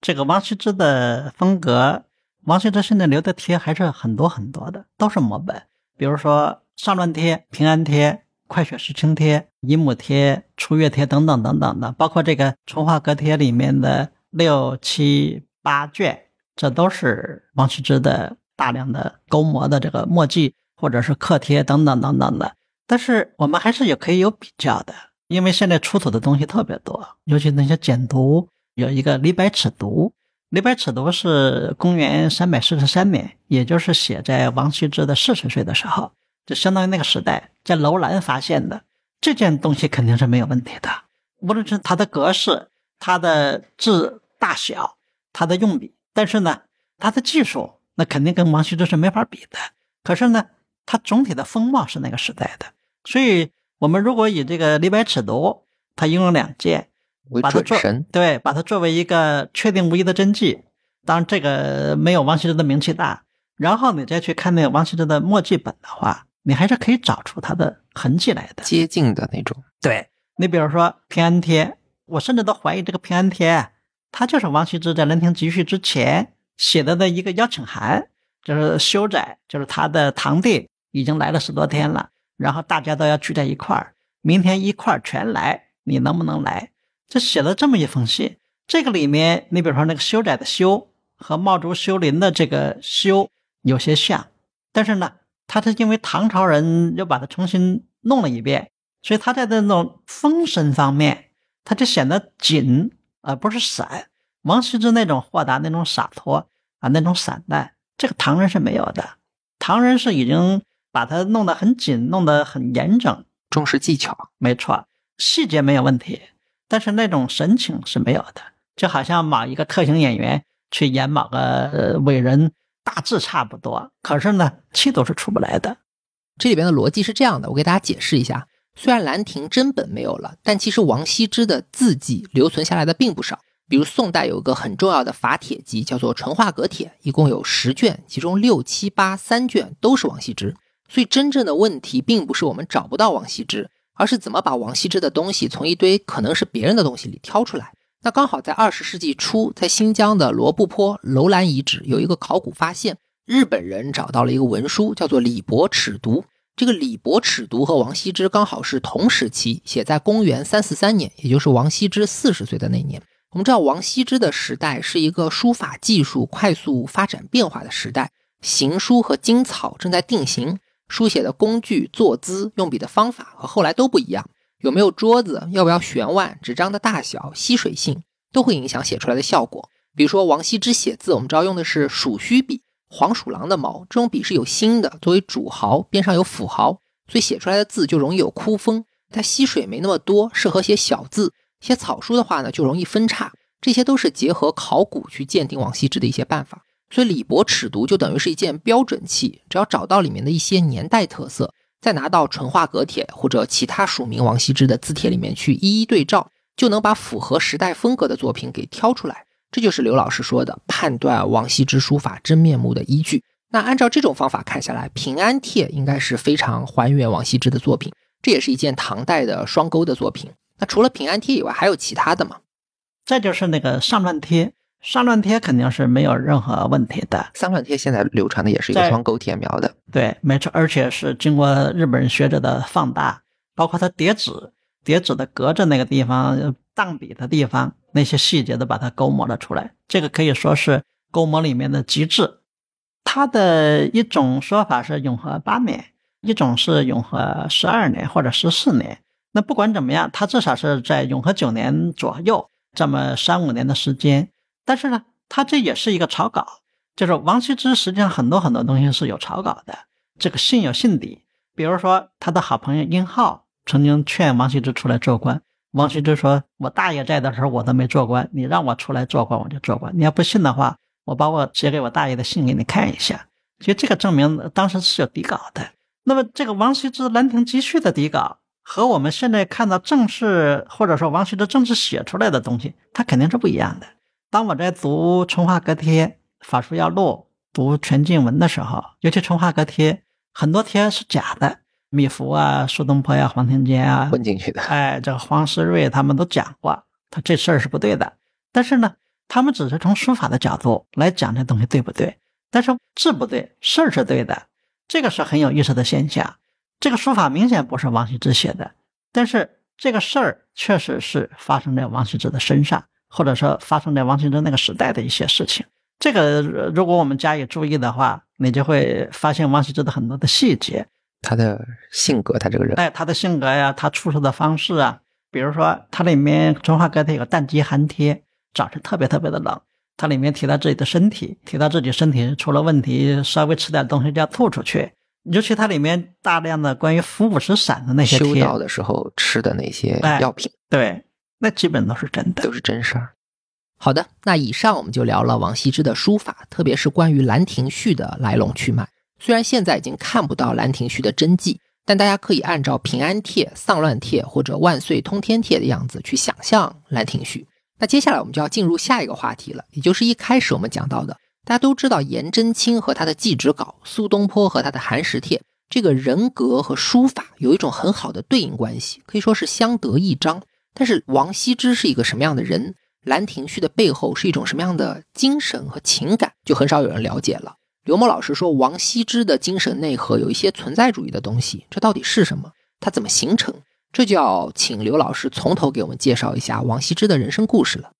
B: 这个王羲之的风格，王羲之现在留的帖还是很多很多的，都是摹本。比如说上乱帖、平安帖、快雪时晴帖、乙母帖、初月帖等等等等的，包括这个淳化阁帖里面的六七八卷，这都是王羲之的大量的勾摹的这个墨迹或者是刻帖等等等等的。但是我们还是也可以有比较的，因为现在出土的东西特别多，尤其那些简牍。有一个李白尺牍，李白尺牍是公元三百四十三年，也就是写在王羲之的四十岁的时候，就相当于那个时代在楼兰发现的这件东西肯定是没有问题的，无论是它的格式、它的字大小、它的用笔，但是呢，它的技术那肯定跟王羲之是没法比的。可是呢，它总体的风貌是那个时代的，所以我们如果以这个李白尺牍，他一共两件。把它做对，把它作为一个确定无疑的真迹。当然，这个没有王羲之的名气大。然后你再去看那个王羲之的墨迹本的话，你还是可以找出他的痕迹来的，
A: 接近的那种。
B: 对你比如说平安帖，我甚至都怀疑这个平安帖，它就是王羲之在《兰亭集序》之前写的的一个邀请函，就是修载，就是他的堂弟已经来了十多天了，然后大家都要聚在一块儿，明天一块儿全来，你能不能来？这写了这么一封信，这个里面，你比如说那个修窄的修和茂竹修林的这个修有些像，但是呢，他是因为唐朝人又把它重新弄了一遍，所以他在那种风神方面，他就显得紧而不是散。王羲之那种豁达、那种洒脱啊，那种散淡，这个唐人是没有的。唐人是已经把它弄得很紧，弄得很严整，
A: 重视技巧，
B: 没错，细节没有问题。但是那种神情是没有的，就好像某一个特型演员去演某个伟人，大致差不多，可是呢，气都是出不来的。
A: 这里边的逻辑是这样的，我给大家解释一下。虽然兰亭真本没有了，但其实王羲之的字迹留存下来的并不少。比如宋代有个很重要的法帖集，叫做《淳化阁帖》，一共有十卷，其中六七八三卷都是王羲之。所以真正的问题并不是我们找不到王羲之，而是怎么把王羲之的东西从一堆可能是别人的东西里挑出来。那刚好在二十世纪初，在新疆的罗布泊楼兰遗址有一个考古发现，日本人找到了一个文书，叫做《李博尺牍》。这个《李博尺牍》和王羲之刚好是同时期，写在公元三四三年，也就是王羲之四十岁的那年。我们知道，王羲之的时代是一个书法技术快速发展变化的时代，行书和经草正在定型，书写的工具、坐姿、用笔的方法和后来都不一样。有没有桌子，要不要悬腕，纸张的大小、吸水性，都会影响写出来的效果。比如说，王羲之写字，我们知道用的是鼠须笔，黄鼠狼的毛，这种笔是有芯的，作为主毫，边上有辅毫，所以写出来的字就容易有枯风。它吸水没那么多，适合写小字。写草书的话呢，就容易分叉，这些都是结合考古去鉴定王羲之的一些办法。所以李博尺牍就等于是一件标准器，只要找到里面的一些年代特色，再拿到淳化阁帖或者其他署名王羲之的字帖里面去一一对照，就能把符合时代风格的作品给挑出来。这就是刘老师说的判断王羲之书法真面目的依据。那按照这种方法看下来，《平安帖》应该是非常还原王羲之的作品，这也是一件唐代的双钩的作品。那除了平安帖以外，还有其他的吗？
B: 再就是那个上乱贴，上乱贴肯定是没有任何问题的。
A: 上乱贴现在流传的也是一个双钩铁描的，
B: 对，没错，而且是经过日本人学者的放大，包括它叠纸，叠纸的隔着那个地方荡笔的地方，那些细节都把它勾磨了出来。这个可以说是勾磨里面的极致。它的一种说法是永和八年，一种是永和十二年或者十四年。那不管怎么样，它至少是在永和九年左右这么三五年的时间。但是呢，他这也是一个草稿，就是王羲之实际上很多很多东西是有草稿的，这个信有信底。比如说他的好朋友殷浩曾经劝王羲之出来做官，王羲之说：“我大爷在的时候我都没做官，你让我出来做官我就做官。你要不信的话，我把我写给我大爷的信给你看一下。”其实这个证明当时是有底稿的。那么这个王羲之《兰亭集序》的底稿。和我们现在看到正式或者说王羲之正式写出来的东西，它肯定是不一样的。当我在读《淳化阁帖》《法书要录》读全晋文的时候，尤其《淳化阁帖》，很多帖是假的，米芾啊、苏东坡呀、黄庭坚啊
A: 混进去的。
B: 哎，这个黄思睿他们都讲过，他这事儿是不对的。但是呢，他们只是从书法的角度来讲这东西对不对？但是字不对，事儿是对的，这个是很有意思的现象。这个书法明显不是王羲之写的，但是这个事儿确实是发生在王羲之的身上，或者说发生在王羲之那个时代的一些事情。这个如果我们加以注意的话，你就会发现王羲之的很多的细节，
A: 他的性格，他这个人，
B: 哎，他的性格呀，他处事的方式啊，比如说他里面《中华歌》有个淡极寒贴，早晨特别特别的冷，他里面提到自己的身体，提到自己身体出了问题，稍微吃点东西就要吐出去。尤其它里面大量的关于服五石散的那些
A: 修道的时候吃的那些药品，
B: 对，那基本都是真的，
A: 都是真事儿。好的，那以上我们就聊了王羲之的书法，特别是关于《兰亭序》的来龙去脉。虽然现在已经看不到《兰亭序》的真迹，但大家可以按照《平安帖》《丧乱帖》或者《万岁通天帖》的样子去想象《兰亭序》。那接下来我们就要进入下一个话题了，也就是一开始我们讲到的。大家都知道颜真卿和他的祭侄稿，苏东坡和他的寒食帖，这个人格和书法有一种很好的对应关系，可以说是相得益彰。但是王羲之是一个什么样的人？《兰亭序》的背后是一种什么样的精神和情感，就很少有人了解了。刘墨老师说，王羲之的精神内核有一些存在主义的东西，这到底是什么？它怎么形成？这就要请刘老师从头给我们介绍一下王羲之的人生故事了。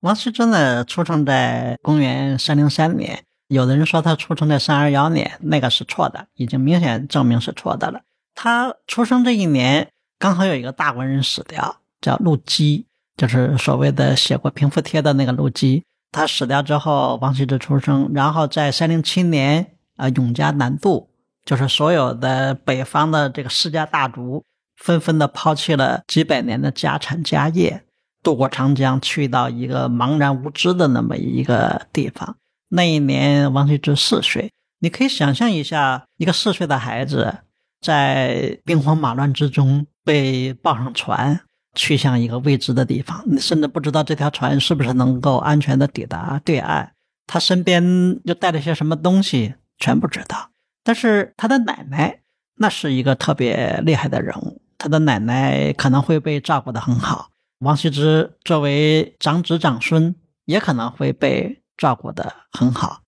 B: 王羲之呢，出生在公元三零三年。有的人说他出生在三二幺年，那个是错的，已经明显证明是错的了。他出生这一年，刚好有一个大文人死掉，叫陆机，就是所谓的写过《平复帖》的那个陆机。他死掉之后，王羲之出生。然后在三零七年，啊，永嘉南渡，就是所有的北方的这个世家大族，纷纷的抛弃了几百年的家产家业。渡过长江，去到一个茫然无知的那么一个地方。那一年，王羲之四岁。你可以想象一下，一个四岁的孩子在兵荒马乱之中，被抱上船，去向一个未知的地方，你甚至不知道这条船是不是能够安全的抵达对岸。他身边又带了些什么东西，全不知道。但是他的奶奶，那是一个特别厉害的人物。他的奶奶可能会被照顾得很好。王羲之作为长子长孙，也可能会被照顾得很好。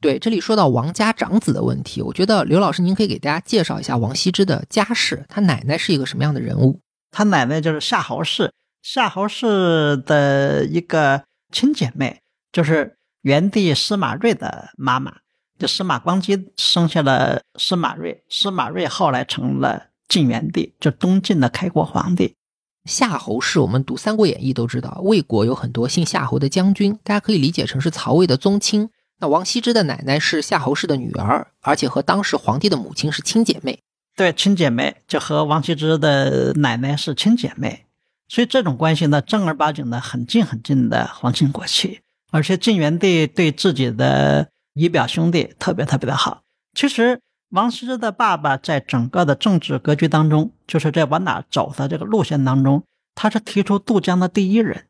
A: 对，这里说到王家长子的问题，我觉得刘老师您可以给大家介绍一下王羲之的家世，他奶奶是一个什么样的人物？
B: 他奶奶就是夏侯氏，夏侯氏的一个亲姐妹，就是元帝司马睿的妈妈。就司马光基生下了司马睿，司马睿后来成了晋元帝，就东晋的开国皇帝。
A: 夏侯氏，我们读《三国演义》都知道，魏国有很多姓夏侯的将军，大家可以理解成是曹魏的宗亲。那王羲之的奶奶是夏侯氏的女儿，而且和当时皇帝的母亲是亲姐妹。
B: 对，亲姐妹就和王羲之的奶奶是亲姐妹，所以这种关系呢，正儿八经的很近很近的皇亲国戚。而且晋元帝对自己的姨表兄弟特别特别的好。其实王羲之的爸爸在整个的政治格局当中，就是在往哪走的这个路线当中，他是提出渡江的第一人。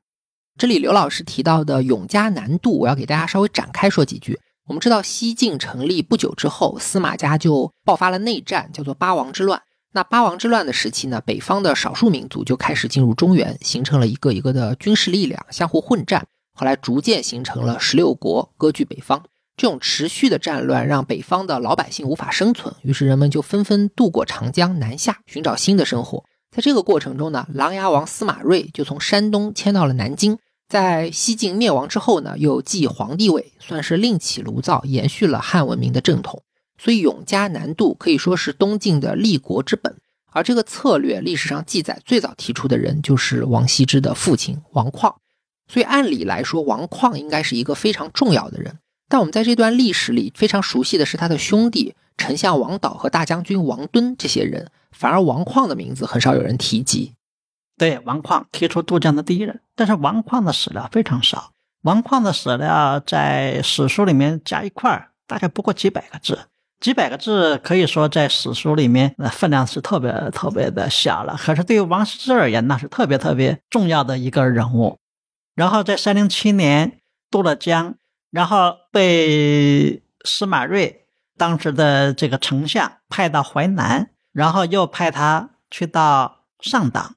A: 这里刘老师提到的永嘉南渡，我要给大家稍微展开说几句。我们知道西晋成立不久之后，司马家就爆发了内战，叫做八王之乱。那八王之乱的时期呢，北方的少数民族就开始进入中原，形成了一个一个的军事力量，相互混战。后来逐渐形成了十六国割据北方。这种持续的战乱让北方的老百姓无法生存，于是人们就纷纷渡过长江南下，寻找新的生活。在这个过程中呢，琅琊王司马睿就从山东迁到了南京。在西晋灭亡之后呢，又继皇帝位，算是另起炉灶，延续了汉文明的正统。所以永嘉南渡可以说是东晋的立国之本。而这个策略历史上记载最早提出的人就是王羲之的父亲王旷。所以按理来说，王旷应该是一个非常重要的人。但我们在这段历史里非常熟悉的是他的兄弟丞相王导和大将军王敦这些人，反而王旷的名字很少有人提及。
B: 对王旷提出渡江的第一人，但是王旷的史料非常少。王旷的史料在史书里面加一块儿，大概不过几百个字。几百个字可以说在史书里面，呃，分量是特别特别的小了。可是对于王羲之而言，那是特别特别重要的一个人物。然后在三零七年渡了江，然后被司马睿当时的这个丞相派到淮南，然后又派他去到上党。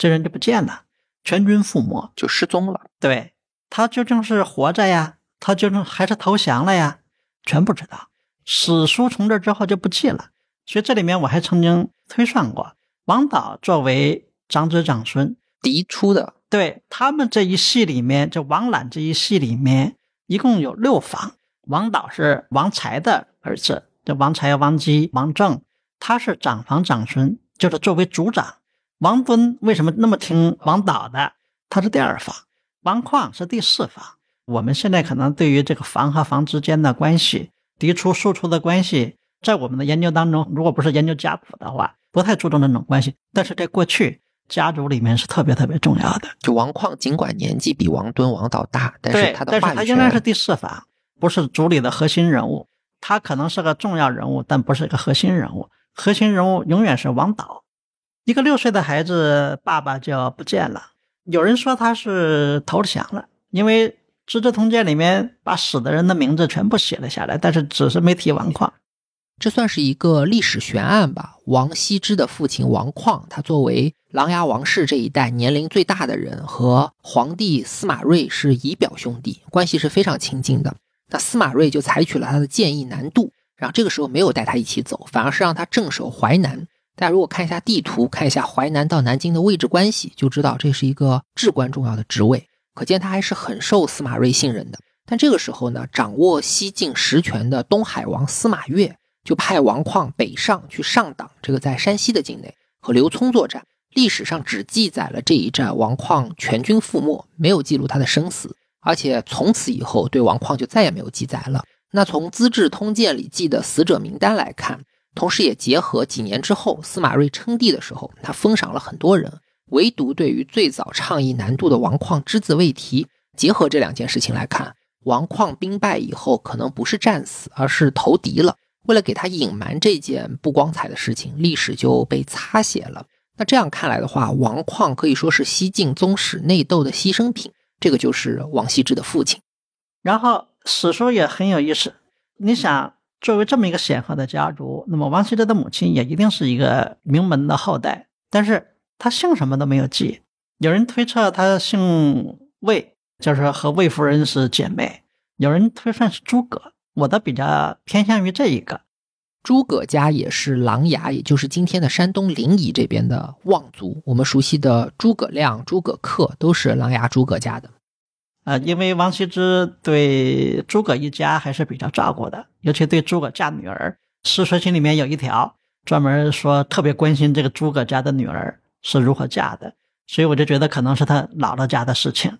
B: 这人就不见了，全军覆没，
A: 就失踪了。
B: 对他究竟是活着呀？他究竟还是投降了呀？全不知道。史书从这之后就不记了。所以这里面我还曾经推算过，王导作为长子长孙
A: 嫡出的，
B: 对他们这一系里面，就王览这一系里面一共有六房。王导是王才的儿子，这王才、王姬、王正，他是长房长孙，就是作为族长。王敦为什么那么听王导的？他是第二房，王旷是第四房。我们现在可能对于这个房和房之间的关系、嫡出庶出的关系，在我们的研究当中，如果不是研究家谱的话，不太注重这种关系。但是在过去，家族里面是特别特别重要的。
A: 就王旷尽管年纪比王敦、王导大，但是他的
B: 但是他应该是第四房，不是族里的核心人物。他可能是个重要人物，但不是一个核心人物。核心人物永远是王导。一个六岁的孩子，爸爸就不见了。有人说他是投降了，因为《资治通鉴》里面把死的人的名字全部写了下来，但是只是没提王旷。
A: 这算是一个历史悬案吧？王羲之的父亲王旷，他作为琅琊王氏这一代年龄最大的人，和皇帝司马睿是姨表兄弟，关系是非常亲近的。那司马睿就采取了他的建议南渡，然后这个时候没有带他一起走，反而是让他镇守淮南。大家如果看一下地图，看一下淮南到南京的位置关系，就知道这是一个至关重要的职位。可见他还是很受司马睿信任的。但这个时候呢，掌握西晋实权的东海王司马越就派王旷北上去上党，这个在山西的境内和刘聪作战。历史上只记载了这一战，王旷全军覆没，没有记录他的生死。而且从此以后，对王旷就再也没有记载了。那从《资治通鉴》里记的死者名单来看。同时，也结合几年之后司马睿称帝的时候，他封赏了很多人，唯独对于最早倡议南渡的王旷只字未提。结合这两件事情来看，王旷兵败以后可能不是战死，而是投敌了。为了给他隐瞒这件不光彩的事情，历史就被擦写了。那这样看来的话，王旷可以说是西晋宗室内斗的牺牲品。这个就是王羲之的父亲。
B: 然后史书也很有意思，你想，作为这么一个显赫的家族，那么王羲之的母亲也一定是一个名门的后代，但是他姓什么都没有记。有人推测他姓魏，就是和魏夫人是姐妹；有人推算是诸葛，我倒比较偏向于这一个。
A: 诸葛家也是琅琊，也就是今天的山东临沂这边的望族。我们熟悉的诸葛亮、诸葛恪都是琅琊诸葛家的。
B: 呃，因为王羲之对诸葛一家还是比较照顾的，尤其对诸葛嫁女儿，《世说新》里面有一条专门说特别关心这个诸葛家的女儿是如何嫁的。所以我就觉得可能是他姥姥家的事情。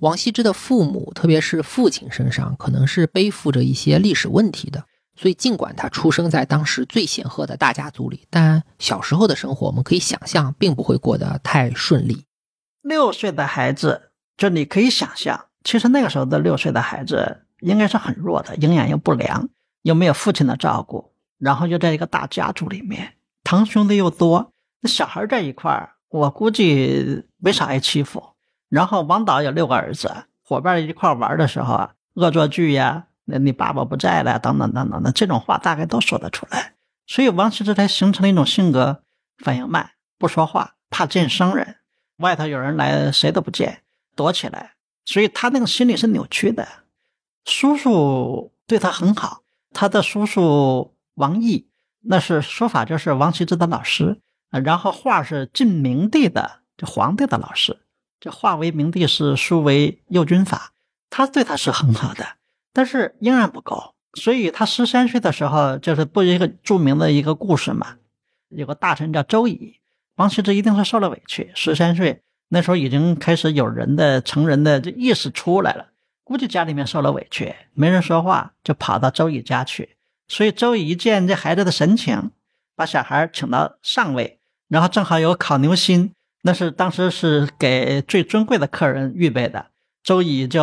A: 王羲之的父母，特别是父亲身上，可能是背负着一些历史问题的。所以，尽管他出生在当时最显赫的大家族里，但小时候的生活，我们可以想象，并不会过得太顺利。
B: 六岁的孩子，就你可以想象，其实那个时候的六岁的孩子应该是很弱的，营养又不良，又没有父亲的照顾，然后又在一个大家族里面，堂兄弟又多，那小孩在一块儿。我估计没少挨欺负。然后王导有六个儿子，伙伴一块玩的时候啊，恶作剧呀，那你爸爸不在了，等等等等的这种话，大概都说得出来。所以王羲之才形成了一种性格，反应慢，不说话，怕见生人，外头有人来谁都不见，躲起来。所以他那个心理是扭曲的。叔叔对他很好，他的叔叔王毅，那是说法就是王羲之的老师。然后画是晋明帝的，这皇帝的老师，这画为明帝是书为右军法，他对他是很好的，但是仍然不够。所以他十三岁的时候，就是不一个著名的一个故事嘛，有个大臣叫周乙，王羲之一定是受了委屈，十三岁那时候已经开始有人的成人的这意识出来了，估计家里面受了委屈，没人说话，就跑到周乙家去。所以周乙一见这孩子的神情，把小孩请到上位。然后正好有烤牛心，那是当时是给最尊贵的客人预备的。周乙就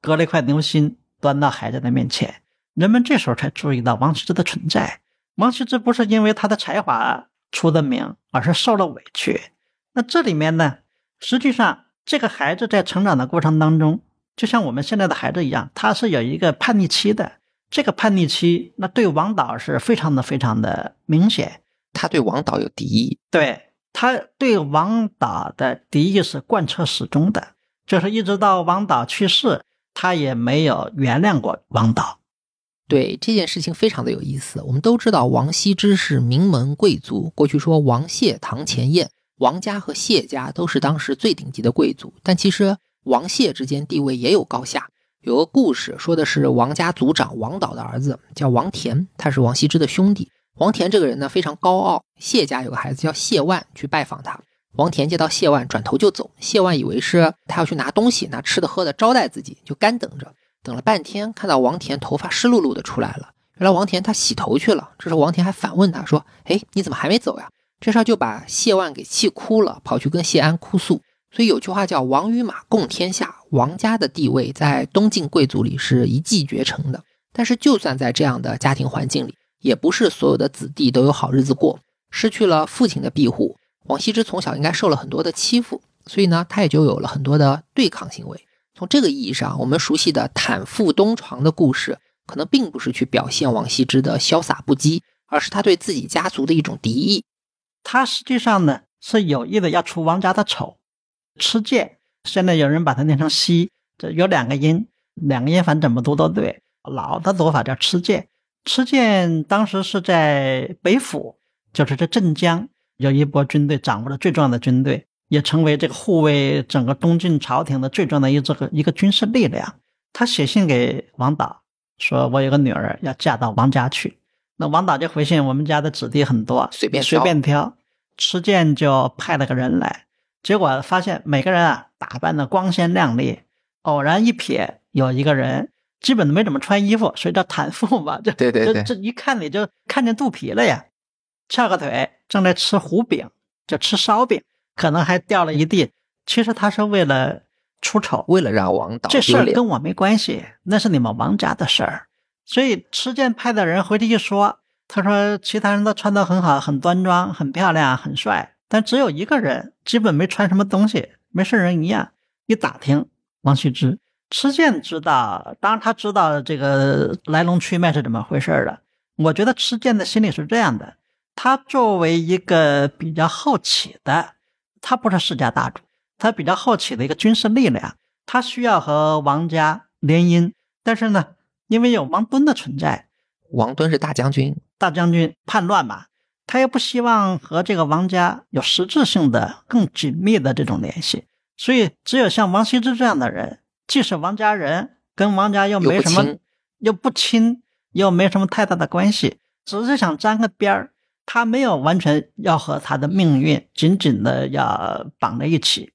B: 割了一块牛心，端到孩子的面前。人们这时候才注意到王羲之的存在。王羲之不是因为他的才华出的名，而是受了委屈。那这里面呢，实际上这个孩子在成长的过程当中，就像我们现在的孩子一样，他是有一个叛逆期的。这个叛逆期，那对王导是非常的非常的明显。
A: 他对王导有敌意，
B: 对他对王导的敌意是贯彻始终的，就是一直到王导去世，他也没有原谅过王导。
A: 对这件事情非常的有意思。我们都知道王羲之是名门贵族，过去说王谢堂前燕，王家和谢家都是当时最顶级的贵族，但其实王谢之间地位也有高下。有个故事说的是王家族长王导的儿子叫王田，他是王羲之的兄弟。王田这个人呢非常高傲，谢家有个孩子叫谢万去拜访他，王田见到谢万转头就走，谢万以为是他要去拿东西、拿吃的喝的招待自己，就干等着，等了半天，看到王田头发湿漉漉的出来了，原来王田他洗头去了。这时候王田还反问他说：“哎，你怎么还没走呀？”这事儿就把谢万给气哭了，跑去跟谢安哭诉。所以有句话叫“王与马共天下”，王家的地位在东晋贵族里是一骑绝尘的。但是就算在这样的家庭环境里，也不是所有的子弟都有好日子过，失去了父亲的庇护，王羲之从小应该受了很多的欺负，所以呢，他也就有了很多的对抗行为。从这个意义上，我们熟悉的袒腹东床的故事，可能并不是去表现王羲之的潇洒不羁，而是他对自己家族的一种敌意。
B: 他实际上呢是有意的要出王家的丑。吃剑，现在有人把它念成西，这有两个音，两个音反正怎么读都对。老的读法叫吃剑。持剑当时是在北府，就是这镇江有一波军队，掌握了最重要的军队，也成为这个护卫整个东晋朝廷的最重要的一这个一个军事力量。他写信给王导，说我有个女儿要嫁到王家去。那王导就回信，我们家的子弟很多，
A: 随便
B: 随便挑。持剑就派了个人来，结果发现每个人啊打扮的光鲜亮丽，偶然一瞥，有一个人。基本都没怎么穿衣服，所以叫袒腹嘛。这
A: 对对对，
B: 这一看你就看见肚皮了呀。翘个腿，正在吃糊饼，就吃烧饼，可能还掉了一地。其实他是为了出丑，
A: 为了让王导
B: 这事儿跟我没关系，那是你们王家的事儿。所以持剑派的人回去一说，他说其他人都穿得很好，很端庄，很漂亮，很帅，但只有一个人，基本没穿什么东西，没事人一样。一打听，王羲之。吃剑知道，当然他知道这个来龙去脉是怎么回事的。我觉得吃剑的心理是这样的：他作为一个比较后起的，他不是世家大族，他比较后起的一个军事力量，他需要和王家联姻。但是呢，因为有王敦的存在，
A: 王敦是大将军，
B: 大将军叛乱嘛，他又不希望和这个王家有实质性的、更紧密的这种联系，所以只有像王羲之这样的人。既是王家人，跟王家又没什么，又不亲，又没什么太大的关系，只是想沾个边儿。他没有完全要和他的命运紧紧的要绑在一起。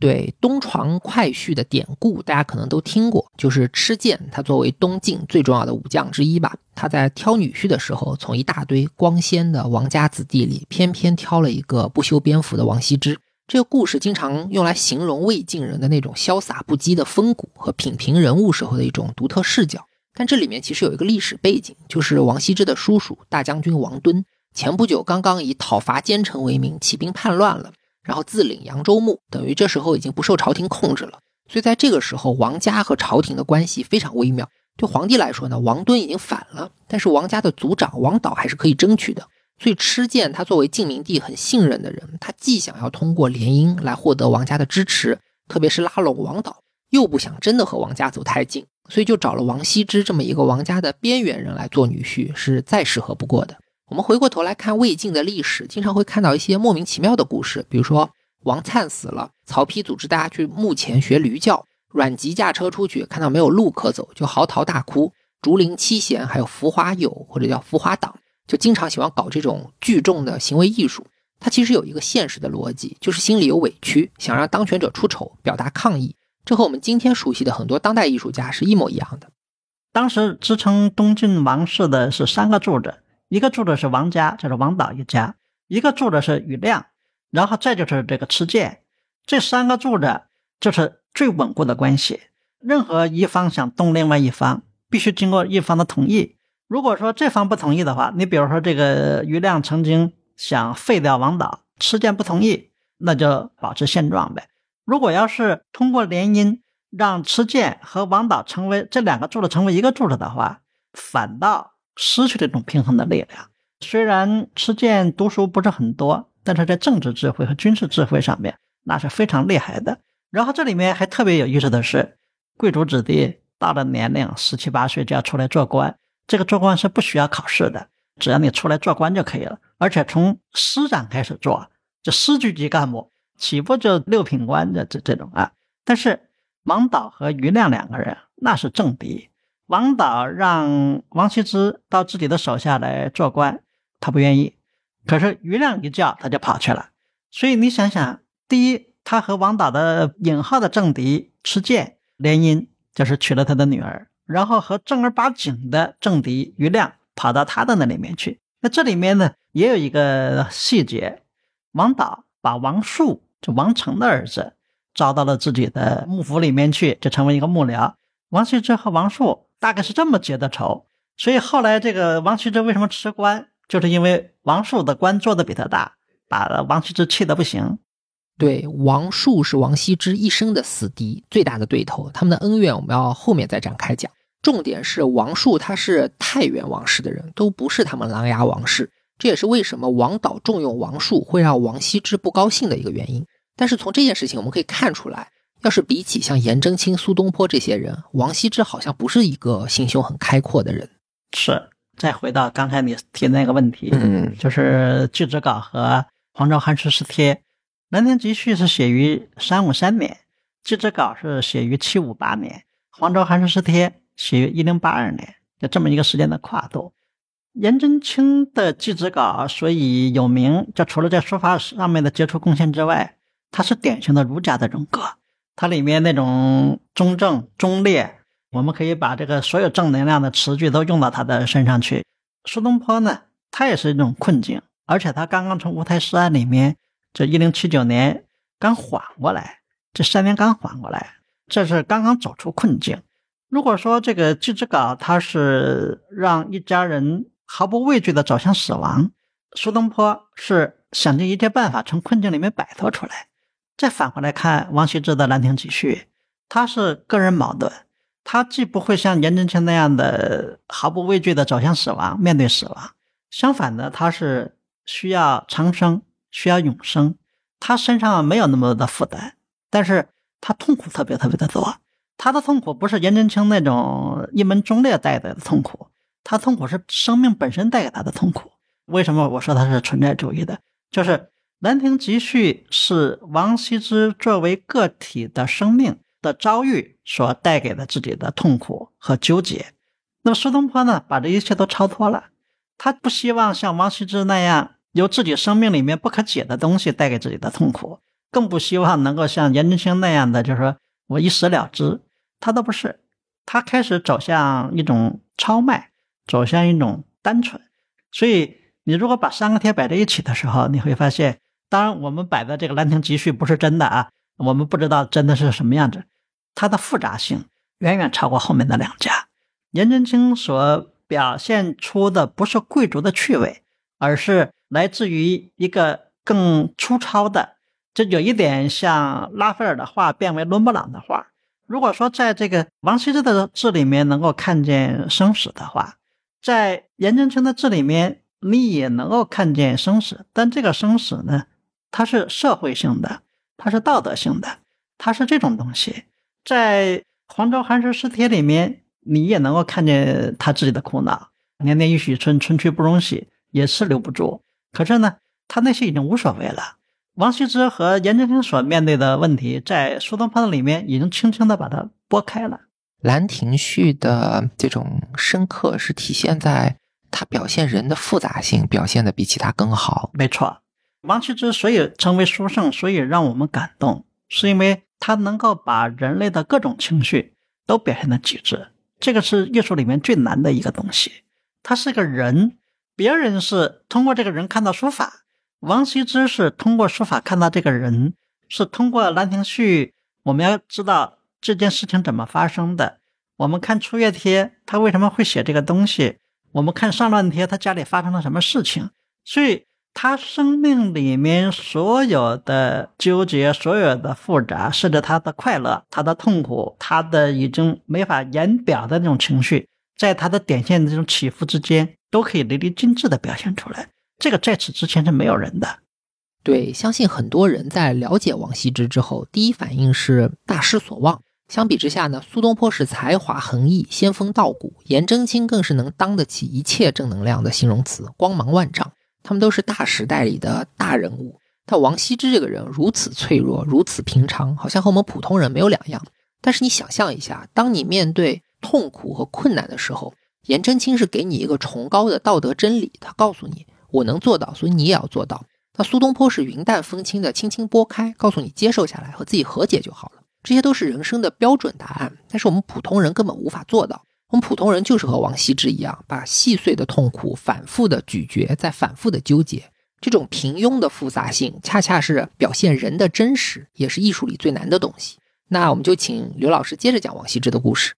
A: 对东床快婿的典故，大家可能都听过，就是吃剑。他作为东晋最重要的武将之一吧，他在挑女婿的时候，从一大堆光鲜的王家子弟里，偏偏挑了一个不修边幅的王羲之。这个故事经常用来形容魏晋人的那种潇洒不羁的风骨和品评人物时候的一种独特视角。但这里面其实有一个历史背景，就是王羲之的叔叔大将军王敦前不久刚刚以讨伐奸臣为名起兵叛乱了，然后自领扬州牧，等于这时候已经不受朝廷控制了。所以在这个时候，王家和朝廷的关系非常微妙。对皇帝来说呢，王敦已经反了，但是王家的族长王导还是可以争取的。所以，吃剑他作为晋明帝很信任的人，他既想要通过联姻来获得王家的支持，特别是拉拢王导，又不想真的和王家走太近，所以就找了王羲之这么一个王家的边缘人来做女婿，是再适合不过的。我们回过头来看魏晋的历史，经常会看到一些莫名其妙的故事，比如说王粲死了，曹丕组织大家去墓前学驴叫，阮籍驾车出去，看到没有路可走，就嚎啕大哭。竹林七贤还有浮华友或者叫浮华党。就经常喜欢搞这种聚众的行为艺术，它其实有一个现实的逻辑，就是心里有委屈，想让当权者出丑，表达抗议。这和我们今天熟悉的很多当代艺术家是一模一样的。
B: 当时支撑东晋王室的是三个柱子，一个住的是王家，就是王导一家；一个住的是庾亮，然后再就是这个持剑。这三个柱子就是最稳固的关系。任何一方想动另外一方，必须经过一方的同意。如果说这方不同意的话，你比如说这个余亮曾经想废掉王导，持剑不同意，那就保持现状呗。如果要是通过联姻让持剑和王导成为这两个柱子成为一个柱子的话，反倒失去这种平衡的力量。虽然持剑读书不是很多，但是在政治智慧和军事智慧上面那是非常厉害的。然后这里面还特别有意思的是，贵族子弟到了年龄十七八岁就要出来做官。这个做官是不需要考试的，只要你出来做官就可以了。而且从师长开始做，就师局级干部起步就六品官的这这种啊。但是王导和余亮两个人那是政敌，王导让王羲之到自己的手下来做官，他不愿意。可是余亮一叫，他就跑去了。所以你想想，第一，他和王导的引号的政敌持剑联姻，就是娶了他的女儿。然后和正儿八经的政敌余亮跑到他的那里面去。那这里面呢，也有一个细节：王导把王树，就王成的儿子，招到了自己的幕府里面去，就成为一个幕僚。王羲之和王树大概是这么结的仇，所以后来这个王羲之为什么吃官，就是因为王树的官做的比他大，把王羲之气得不行。
A: 对，王树是王羲之一生的死敌，最大的对头。他们的恩怨我们要后面再展开讲。重点是王树他是太原王氏的人，都不是他们琅琊王氏。这也是为什么王导重用王树会让王羲之不高兴的一个原因。但是从这件事情我们可以看出来，要是比起像颜真卿、苏东坡这些人，王羲之好像不是一个心胸很开阔的人。
B: 是。再回到刚才你提的那个问题，
A: 嗯，
B: 就是《祭侄稿》和《黄州寒食诗帖》。《兰亭集序》是写于三五三年，《祭侄稿》是写于七五八年，《黄州寒食诗帖》写于一零八二年，就这么一个时间的跨度。颜真卿的《祭侄稿》所以有名，就除了在书法上面的杰出贡献之外，他是典型的儒家的人格。它里面那种中正中烈，我们可以把这个所有正能量的词句都用到他的身上去。苏东坡呢，他也是一种困境，而且他刚刚从乌台诗案里面。这一零七九年刚缓过来，这三年刚缓过来，这是刚刚走出困境。如果说这个《祭侄稿》它是让一家人毫不畏惧的走向死亡，苏东坡是想尽一切办法从困境里面摆脱出来。再反过来看王羲之的《兰亭集序》，他是个人矛盾，他既不会像颜真卿那样的毫不畏惧的走向死亡，面对死亡，相反的，他是需要长生，需要永生，他身上没有那么多的负担，但是他痛苦特别特别的多。他的痛苦不是颜真卿那种一门忠烈带来的痛苦，他痛苦是生命本身带给他的痛苦。为什么我说他是存在主义的？就是《兰亭集序》是王羲之作为个体的生命的遭遇所带给的自己的痛苦和纠结。那么苏东坡呢，把这一切都超脱了，他不希望像王羲之那样由自己生命里面不可解的东西带给自己的痛苦，更不希望能够像颜真卿那样的，就是说我一死了之。他都不是，他开始走向一种超迈，走向一种单纯。所以。你如果把三个帖摆在一起的时候，你会发现，当然我们摆的这个《兰亭集序》不是真的啊，我们不知道真的是什么样子。它的复杂性远远超过后面的两家。颜真卿所表现出的不是贵族的趣味，而是来自于一个更粗糙的，这有一点像拉斐尔的画变为伦勃朗的画。如果说在这个王羲之的字里面能够看见生死的话，在颜真卿的字里面。你也能够看见生死，但这个生死呢，它是社会性的，它是道德性的，它是这种东西。在《黄州寒食诗帖》里面，你也能够看见他自己的苦恼。年年一许春，春去不容喜，也是留不住。可是呢，他那些已经无所谓了。王羲之和颜真卿所面对的问题，在苏东坡的里面已经轻轻的把它拨开了。
A: 《兰亭序》的这种深刻是体现在。他表现人的复杂性表现的比其他更好。
B: 没错，王羲之所以成为书圣，所以让我们感动，是因为他能够把人类的各种情绪都表现的极致。这个是艺术里面最难的一个东西。他是个人，别人是通过这个人看到书法，王羲之是通过书法看到这个人，是通过《兰亭序》，我们要知道这件事情怎么发生的。我们看《出月帖》，他为什么会写这个东西？我们看上乱帖，他家里发生了什么事情？所以他生命里面所有的纠结、所有的复杂，甚至他的快乐、他的痛苦、他的已经没法言表的那种情绪，在他的点线的这种起伏之间，都可以淋漓尽致的表现出来。这个在此之前是没有人的。
A: 对，相信很多人在了解王羲之之后，第一反应是大失所望。相比之下呢，苏东坡是才华横溢、仙风道骨，颜真卿更是能当得起一切正能量的形容词，光芒万丈。他们都是大时代里的大人物。但王羲之这个人如此脆弱，如此平常，好像和我们普通人没有两样。但是你想象一下，当你面对痛苦和困难的时候，颜真卿是给你一个崇高的道德真理，他告诉你我能做到，所以你也要做到。那苏东坡是云淡风轻的，轻轻拨开，告诉你接受下来，和自己和解就好了。这些都是人生的标准答案，但是我们普通人根本无法做到。我们普通人就是和王羲之一样，把细碎的痛苦反复的咀嚼，再反复的纠结。这种平庸的复杂性，恰恰是表现人的真实，也是艺术里最难的东西。那我们就请刘老师接着讲王羲之的故事。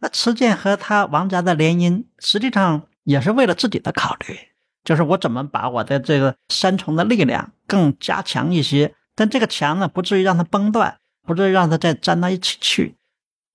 B: 那持剑和他王家的联姻，实际上也是为了自己的考虑，就是我怎么把我的这个三重的力量更加强一些，但这个墙呢，不至于让它崩断。不至于让它再粘到一起去。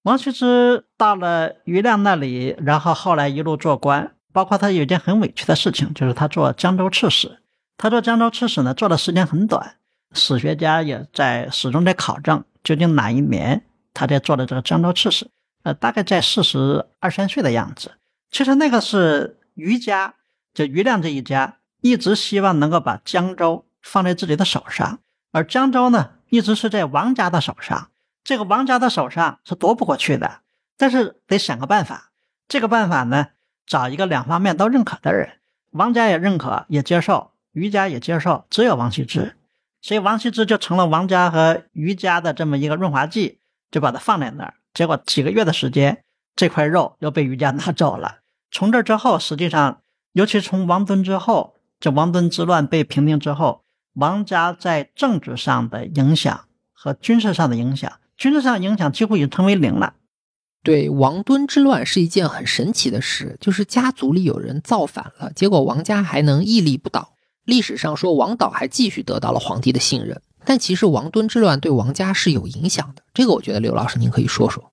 B: 王羲之到了余亮那里，然后后来一路做官，包括他有一件很委屈的事情，就是他做江州刺史。他做江州刺史呢，做的时间很短，史学家也在始终在考证，究竟哪一年他在做的这个江州刺史？呃，大概在四十二三岁的样子。其实那个是余家，就余亮这一家，一直希望能够把江州放在自己的手上，而江州呢？一直是在王家的手上，这个王家的手上是夺不过去的，但是得想个办法。这个办法呢，找一个两方面都认可的人，王家也认可，也接受，余家也接受，只有王羲之，所以王羲之就成了王家和余家的这么一个润滑剂，就把它放在那儿。结果几个月的时间，这块肉又被余家拿走了。从这之后，实际上，尤其从王敦之后，这王敦之乱被平定之后。王家在政治上的影响和军事上的影响，军事上影响几乎已经成为零了。
A: 对，王敦之乱是一件很神奇的事，就是家族里有人造反了，结果王家还能屹立不倒。历史上说王导还继续得到了皇帝的信任，但其实王敦之乱对王家是有影响的。这个我觉得刘老师您可以说说。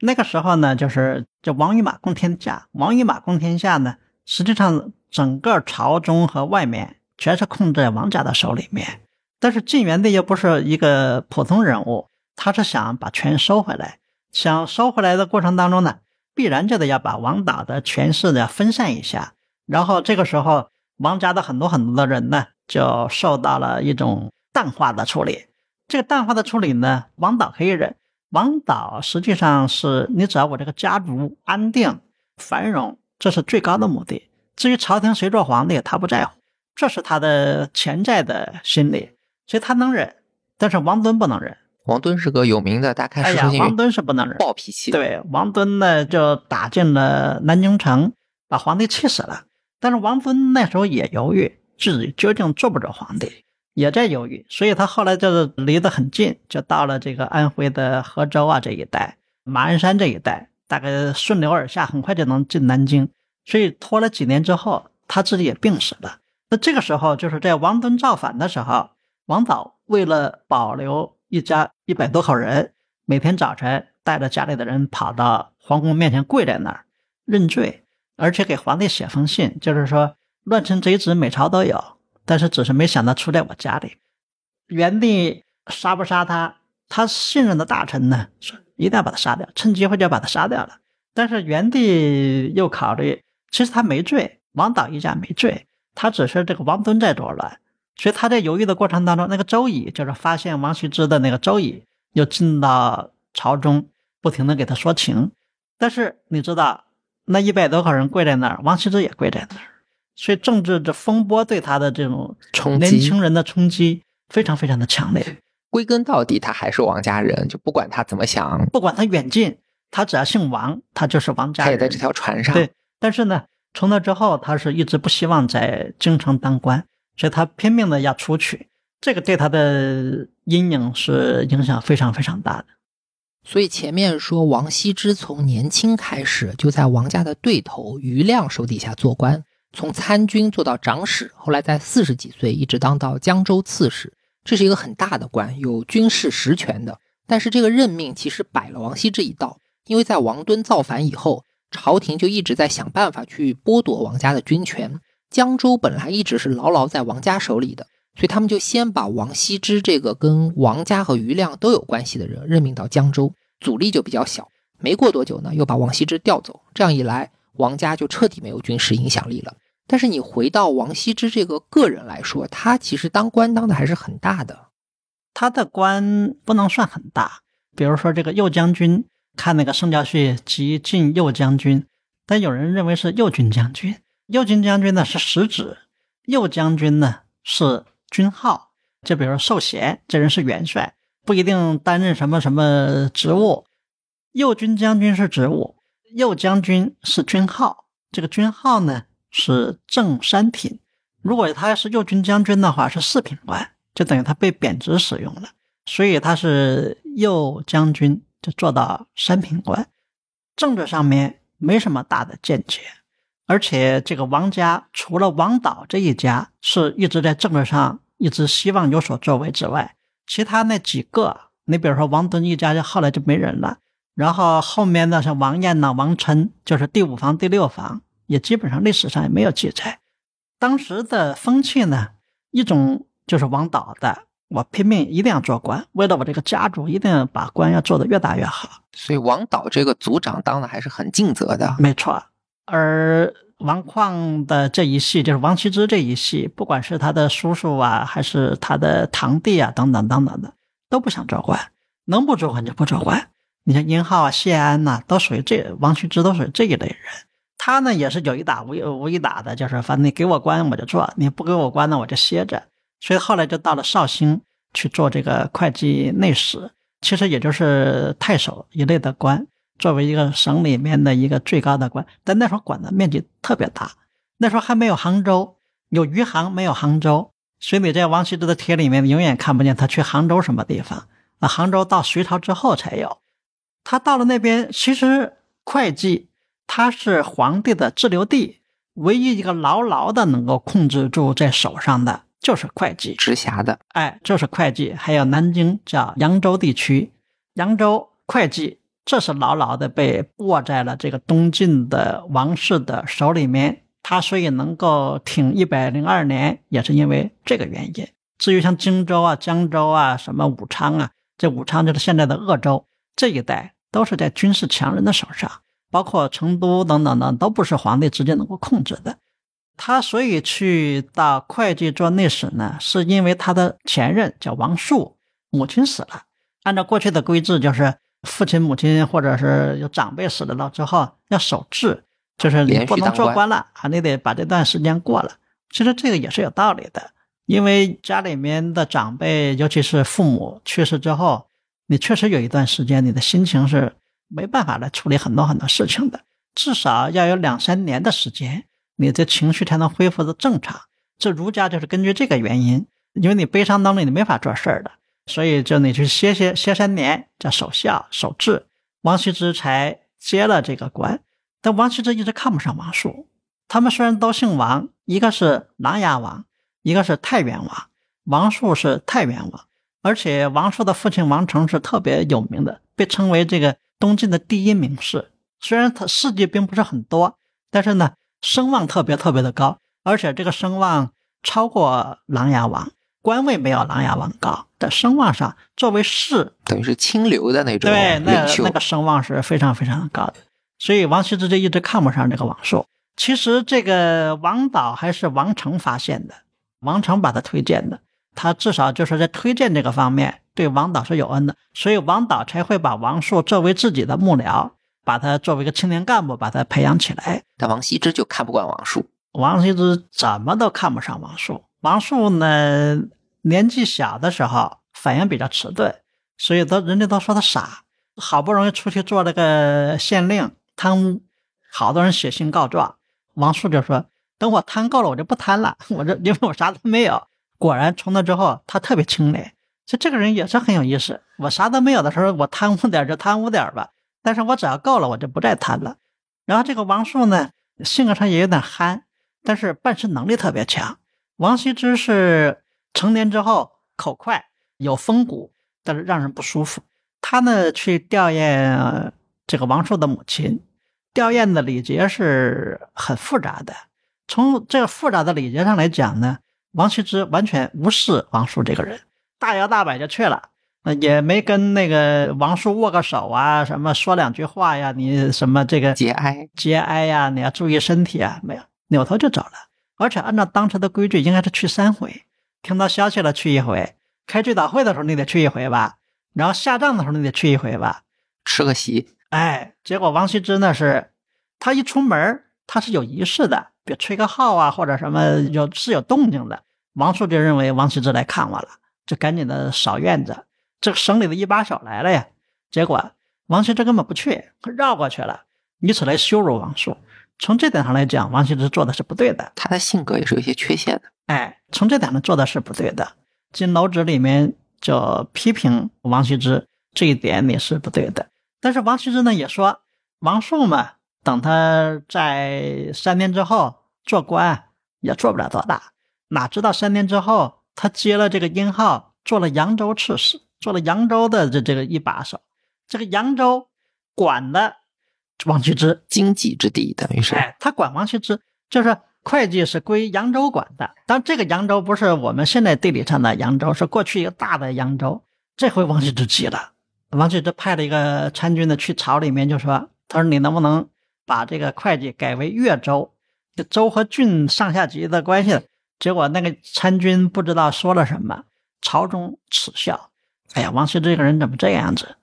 B: 那个时候呢，就是这王与马共天下，王与马共天下呢，实际上整个朝中和外面全是控制在王家的手里面。但是晋元帝又不是一个普通人物，他是想把权收回来，想收回来的过程当中呢，必然就得要把王导的权势呢分散一下。然后这个时候，王家的很多很多的人呢，就受到了一种淡化的处理。这个淡化的处理呢，王导可以忍。王导实际上是你只要我这个家族安定繁荣，这是最高的目的。至于朝廷谁做皇帝，他不在乎，这是他的潜在的心理。所以他能忍，但是王敦不能忍。
A: 王敦是个有名的，大家看
B: 哎呀，王敦是不能忍，
A: 暴脾气。
B: 对，王敦呢就打进了南京城，把皇帝气死了。但是王敦那时候也犹豫，自己究竟做不做皇帝，也在犹豫。所以他后来就是离得很近，就到了这个安徽的合州啊这一带，马鞍山这一带，大概顺流而下，很快就能进南京。所以拖了几年之后，他自己也病死了。那这个时候，就是在王敦造反的时候。王导为了保留一家一百多口人，每天早晨带着家里的人跑到皇宫面前跪在那儿认罪，而且给皇帝写封信，就是说乱臣贼子每朝都有，但是只是没想到出在我家里。元帝杀不杀他？他信任的大臣呢，说一定要把他杀掉，趁机会就要把他杀掉了。但是元帝又考虑，其实他没罪，王导一家没罪，他只是这个王敦在作乱。所以他在犹豫的过程当中，那个周乙就是发现王羲之的那个周乙，又进到朝中，不停的给他说情。但是你知道，那一百多口人跪在那儿，王羲之也跪在那儿，所以政治这风波对他的这种
A: 冲
B: 击，年轻人的冲击非常非常的强烈。
A: 归根到底，他还是王家人，就不管他怎么想，
B: 不管他远近，他只要姓王，他就是王家
A: 人。他也在这条船上。
B: 对，但是呢，从那之后，他是一直不希望在京城当官。所以他拼命的要出去，这个对他的阴影是影响非常非常大的。
A: 所以前面说王羲之从年轻开始就在王家的对头余亮手底下做官，从参军做到长史，后来在四十几岁一直当到江州刺史，这是一个很大的官，有军事实权的。但是这个任命其实摆了王羲之一道，因为在王敦造反以后，朝廷就一直在想办法去剥夺王家的军权。江州本来一直是牢牢在王家手里的，所以他们就先把王羲之这个跟王家和余亮都有关系的人任命到江州，阻力就比较小。没过多久呢，又把王羲之调走，这样一来，王家就彻底没有军事影响力了。但是你回到王羲之这个个人来说，他其实当官当的还是很大的。
B: 他的官不能算很大，比如说这个右将军，看那个圣教序即晋右将军，但有人认为是右军将军。右军将军呢是实职，右将军呢是军号。就比如说寿贤这人是元帅，不一定担任什么什么职务。右军将军是职务，右将军是军号。这个军号呢是正三品。如果他要是右军将军的话，是四品官，就等于他被贬值使用了。所以他是右将军，就做到三品官。政治上面没什么大的见解。而且这个王家除了王导这一家是一直在政治上一直希望有所作为之外，其他那几个，你比如说王敦一家，就后来就没人了。然后后面呢，像王燕呐、王琛，就是第五房、第六房，也基本上历史上也没有记载。当时的风气呢，一种就是王导的，我拼命一定要做官，为了我这个家族，一定要把官要做得越大越好。
A: 所以王导这个族长当的还是很尽责的，
B: 没错。而王旷的这一系，就是王羲之这一系，不管是他的叔叔啊，还是他的堂弟啊，等等等等的，都不想做官，能不做官就不做官。你像殷浩啊、谢安呐，都属于这王羲之都属于这一类人。他呢也是有一打无无一打的，就是反正你给我官我就做，你不给我官呢我就歇着。所以后来就到了绍兴去做这个会计内史，其实也就是太守一类的官。作为一个省里面的一个最高的官，但那时候管的面积特别大。那时候还没有杭州，有余杭，没有杭州。所以你在王羲之的帖里面永远看不见他去杭州什么地方。啊，杭州到隋朝之后才有。他到了那边，其实会稽他是皇帝的滞留地，唯一一个牢牢的能够控制住在手上的就是会稽，
A: 直辖的，
B: 哎，就是会稽，还有南京叫扬州地区，扬州会稽，这是牢牢的被握在了这个东晋的王室的手里面。他所以能够挺一百零二年，也是因为这个原因。至于像荆州啊、江州啊、什么武昌啊，这武昌就是现在的鄂州这一带，都是在军事强人的手上。包括成都等等等，都不是皇帝直接能够控制的。他所以去到会稽做内史呢，是因为他的前任叫王树，母亲死了。按照过去的规制，就是父亲、母亲或者是有长辈死了了之后，要守制，就是你不能做官了啊，你得把这段时间过了。其实这个也是有道理的，因为家里面的长辈，尤其是父母去世之后，你确实有一段时间，你的心情是。没办法来处理很多很多事情的，至少要有两三年的时间，你的情绪才能恢复的正常。这儒家就是根据这个原因，因为你悲伤当中你没法做事儿的，所以就你去歇歇歇三年，叫守孝守制。王羲之才接了这个官，但王羲之一直看不上王树。他们虽然都姓王，一个是琅琊王，一个是太原王，王树是太原王，而且王树的父亲王成是特别有名的，被称为这个。东晋的第一名士，虽然他事迹并不是很多，但是呢，声望特别特别的高，而且这个声望超过琅琊王，官位没有琅琊王高，在声望上作为士，
A: 等于是清流的那种
B: 对，那那个声望是非常非常高的。所以王羲之就一直看不上这个王朔。其实这个王导还是王成发现的，王成把他推荐的，他至少就是在推荐这个方面。对王导是有恩的，所以王导才会把王朔作为自己的幕僚，把他作为一个青年干部，把他培养起来。
A: 但王羲之就看不惯王朔，
B: 王羲之怎么都看不上王朔。王朔呢，年纪小的时候反应比较迟钝，所以都人家都说他傻。好不容易出去做了个县令，贪污，好多人写信告状，王树就说：“等我贪够了，我就不贪了，我这因为我啥都没有。”果然从那之后，他特别清廉。就这个人也是很有意思。我啥都没有的时候，我贪污点就贪污点吧。但是我只要够了，我就不再贪了。然后这个王树呢，性格上也有点憨，但是办事能力特别强。王羲之是成年之后口快，有风骨，但是让人不舒服。他呢去吊唁这个王朔的母亲，吊唁的礼节是很复杂的。从这个复杂的礼节上来讲呢，王羲之完全无视王叔这个人。大摇大摆就去了，也没跟那个王叔握个手啊，什么说两句话呀，你什么这个
A: 节哀
B: 节哀呀，你要注意身体啊，没有，扭头就走了。而且按照当时的规矩，应该是去三回，听到消息了去一回，开追悼会的时候你得去一回吧，然后下葬的时候你得去一回吧，
A: 吃个席。
B: 哎，结果王羲之那是，他一出门他是有仪式的，比如吹个号啊，或者什么有是有动静的，王叔就认为王羲之来看我了。就赶紧的扫院子，这个省里的一把手来了呀。结果王羲之根本不去，绕过去了，以此来羞辱王朔。从这点上来讲，王羲之做的是不对的。
A: 他的性格也是有些缺陷的。
B: 哎，从这点上做的是不对的。《金楼子》里面就批评王羲之这一点也是不对的。但是王羲之呢也说，王树嘛，等他在三年之后做官也做不了多大，哪知道三年之后。他接了这个殷号，做了扬州刺史，做了扬州的这这个一把手。这个扬州管的王羲之
A: 经济之地，等于是。
B: 哎，他管王羲之，就是会计是归扬州管的。但这个扬州不是我们现在地理上的扬州，是过去一个大的扬州。这回王羲之急了，王羲之派了一个参军的去朝里面，就说：“他说你能不能把这个会计改为越州？这州和郡上下级的关系。”结果那个参军不知道说了什么，朝中耻笑。哎呀，王羲之这个人怎么这样子？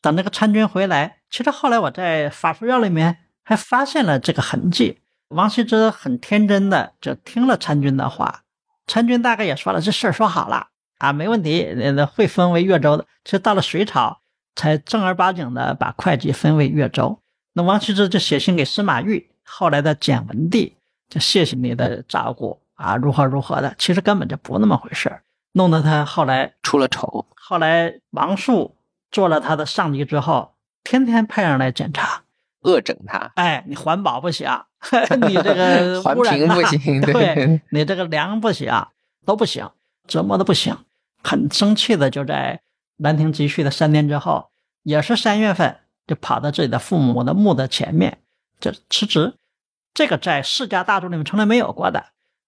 B: 等那个参军回来，其实后来我在法书院里面还发现了这个痕迹。王羲之很天真的就听了参军的话，参军大概也说了这事儿说好了啊，没问题，那会分为越州的。其实到了隋朝才正儿八经的把会稽分为越州。那王羲之就写信给司马懿，后来的简文帝，就谢谢你的照顾。啊，如何如何的，其实根本就不那么回事弄得他后来
A: 出了丑。
B: 后来王树做了他的上级之后，天天派人来检查，
A: 恶整他，
B: 哎，你环保不行，你这个
A: 环
B: 污染大
A: 评不行，
B: 对。你这个粮不行，都不行，折磨的不行，很生气的就在兰亭集序的三天之后，也是三月份，就跑到自己的父母的墓的前面，就辞职。这个在世家大族里面从来没有过的，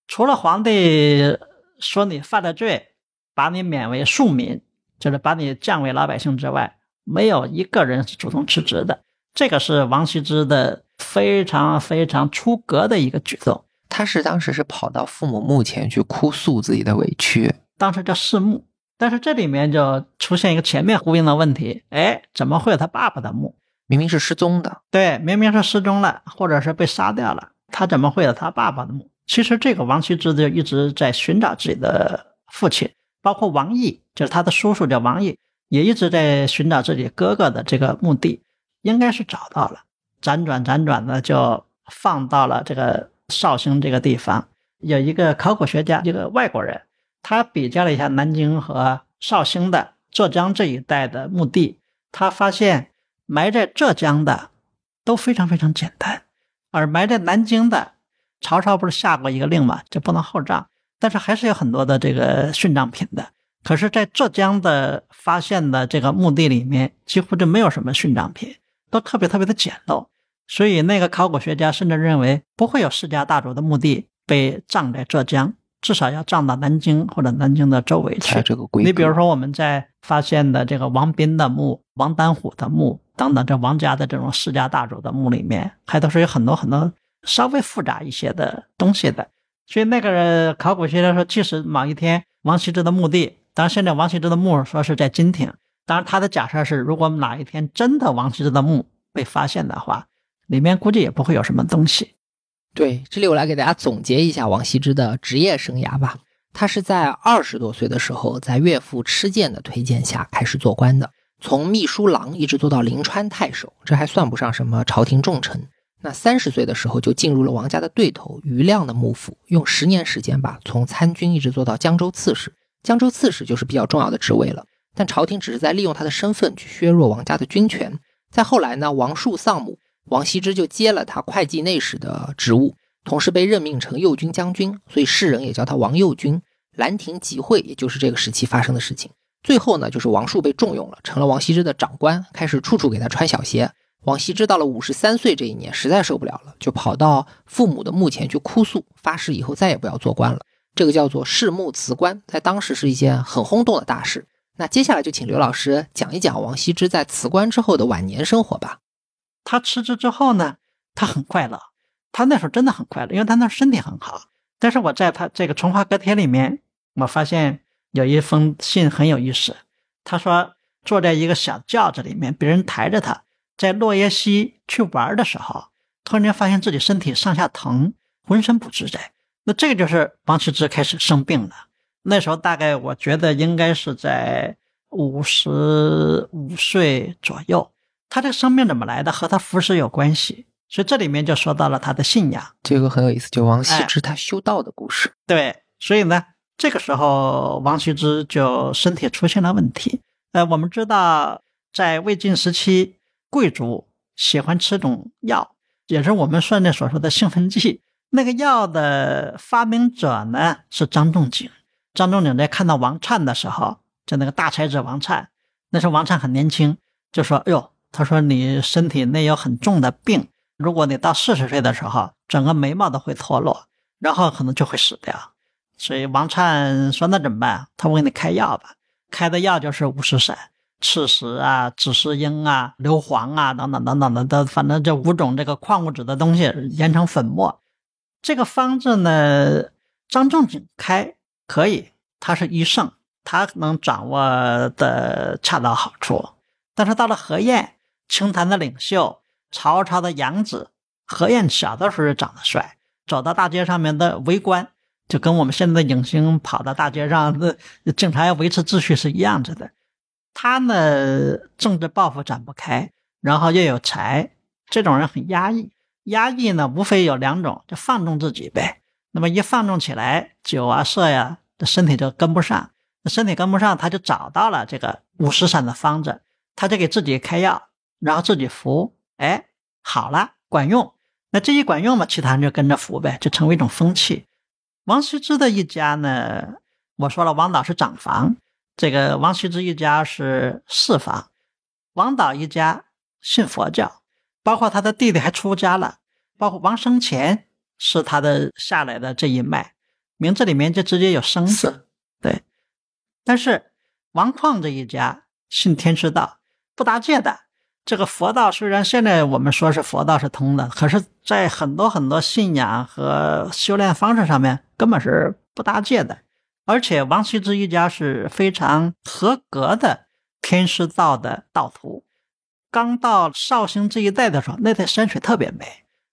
B: 除了皇帝说你犯了罪，把你免为庶民，就是把你降为老百姓之外，没有一个人是主动辞职的。这个是王羲之的非常非常出格的一个举动。
A: 他是当时是跑到父母墓前去哭诉自己的委屈，
B: 当时叫弑墓，但是这里面就出现一个前面呼应的问题：哎，怎么会有他爸爸的墓？
A: 明明是失踪的，
B: 对，明明是失踪了，或者是被杀掉了，他怎么会有他爸爸的墓？其实这个王羲之就一直在寻找自己的父亲，包括王毅，就是他的叔叔叫王毅，也一直在寻找自己哥哥的这个墓地，应该是找到了，辗转辗转的就放到了这个绍兴这个地方。有一个考古学家，一个外国人，他比较了一下南京和绍兴的浙江这一带的墓地，他发现。埋在浙江的都非常非常简单，而埋在南京的，曹操不是下过一个令嘛，就不能厚葬，但是还是有很多的这个殉葬品的。可是，在浙江的发现的这个墓地里面，几乎就没有什么殉葬品，都特别特别的简陋。所以，那个考古学家甚至认为，不会有世家大族的墓地被葬在浙江。至少要葬到南京或者南京的周围去。
A: 这个规
B: 你比如说，我们在发现的这个王斌的墓、王丹虎的墓等等，这王家的这种世家大族的墓里面，还都是有很多很多稍微复杂一些的东西的。所以那个考古学家说，即使某一天王羲之的墓地，当然现在王羲之的墓说是在金庭，当然他的假设是，如果哪一天真的王羲之的墓被发现的话，里面估计也不会有什么东西。
A: 对，这里我来给大家总结一下王羲之的职业生涯吧。他是在二十多岁的时候，在岳父吃建的推荐下开始做官的，从秘书郎一直做到临川太守，这还算不上什么朝廷重臣。那三十岁的时候就进入了王家的对头余亮的幕府，用十年时间吧，从参军一直做到江州刺史。江州刺史就是比较重要的职位了，但朝廷只是在利用他的身份去削弱王家的军权。再后来呢，王树丧母。王羲之就接了他会计内史的职务，同时被任命成右军将军，所以世人也叫他王右军。兰亭集会也就是这个时期发生的事情。最后呢，就是王树被重用了，成了王羲之的长官，开始处处给他穿小鞋。王羲之到了五十三岁这一年，实在受不了了，就跑到父母的墓前去哭诉，发誓以后再也不要做官了。这个叫做弑墓辞官，在当时是一件很轰动的大事。那接下来就请刘老师讲一讲王羲之在辞官之后的晚年生活吧。
B: 他辞职之后呢，他很快乐。他那时候真的很快乐，因为他那身体很好。但是我在他这个《从化阁帖》里面，我发现有一封信很有意思。他说，坐在一个小轿子里面，别人抬着他，在落叶溪去玩的时候，突然间发现自己身体上下疼，浑身不自在。那这个就是王羲之开始生病了。那时候大概我觉得应该是在五十五岁左右。他这生病怎么来的？和他服食有关系，所以这里面就说到了他的信仰。
A: 这个很有意思，就王羲之他修道的故事。
B: 对，所以呢，这个时候王羲之就身体出现了问题。呃，我们知道，在魏晋时期，贵族喜欢吃种药，也是我们现在所说的兴奋剂。那个药的发明者呢是张仲景。张仲景在看到王粲的时候，就那个大才子王粲，那时候王粲很年轻，就说：“哎呦。”他说：“你身体内有很重的病，如果你到四十岁的时候，整个眉毛都会脱落，然后可能就会死掉。所以王粲说：‘那怎么办？’他我给你开药吧。开的药就是五石散、赤石啊、紫石英啊、硫磺啊等等等等的，都反正这五种这个矿物质的东西研成粉末。这个方子呢，张仲景开可以，他是医圣，他能掌握的恰到好处。但是到了何晏。”清谈的领袖，曹操的养子何晏，小的时候长得帅，走到大街上面的围观，就跟我们现在的影星跑到大街上，那警察要维持秩序是一样子的。他呢，政治抱负展不开，然后又有才，这种人很压抑。压抑呢，无非有两种，就放纵自己呗。那么一放纵起来，酒啊色呀，这身体就跟不上。那身体跟不上，他就找到了这个五石散的方子，他就给自己开药。然后自己服，哎，好了，管用。那这一管用嘛，其他人就跟着服呗，就成为一种风气。王羲之的一家呢，我说了，王导是长房，这个王羲之一家是四房。王导一家信佛教，包括他的弟弟还出家了，包括王生前是他的下来的这一脉，名字里面就直接有生字。对，但是王旷这一家信天师道，不搭界的。这个佛道虽然现在我们说是佛道是通的，可是，在很多很多信仰和修炼方式上面根本是不搭界的。而且王羲之一家是非常合格的天师道的道徒。刚到绍兴这一带的时候，那带山水特别美。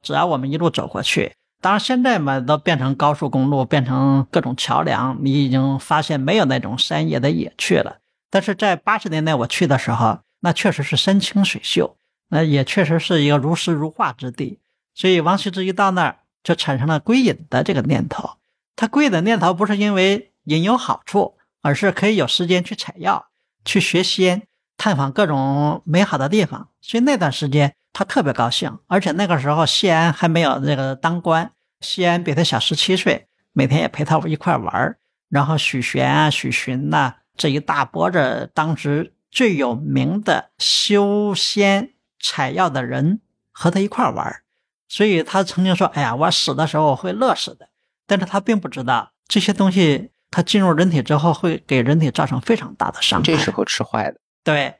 B: 只要我们一路走过去，当然现在嘛都变成高速公路，变成各种桥梁，你已经发现没有那种山野的野趣了。但是在八十年代我去的时候。那确实是山清水秀，那也确实是一个如诗如画之地。所以王羲之一到那儿，就产生了归隐的这个念头。他归隐的念头不是因为隐有好处，而是可以有时间去采药、去学仙、探访各种美好的地方。所以那段时间他特别高兴。而且那个时候谢安还没有这个当官，谢安比他小十七岁，每天也陪他一块玩然后许玄啊、许寻呐这一大波的当时。最有名的修仙采药的人和他一块玩所以他曾经说：“哎呀，我死的时候会乐死的。”但是他并不知道这些东西，他进入人体之后会给人体造成非常大的伤害。
A: 这时候吃坏的，
B: 对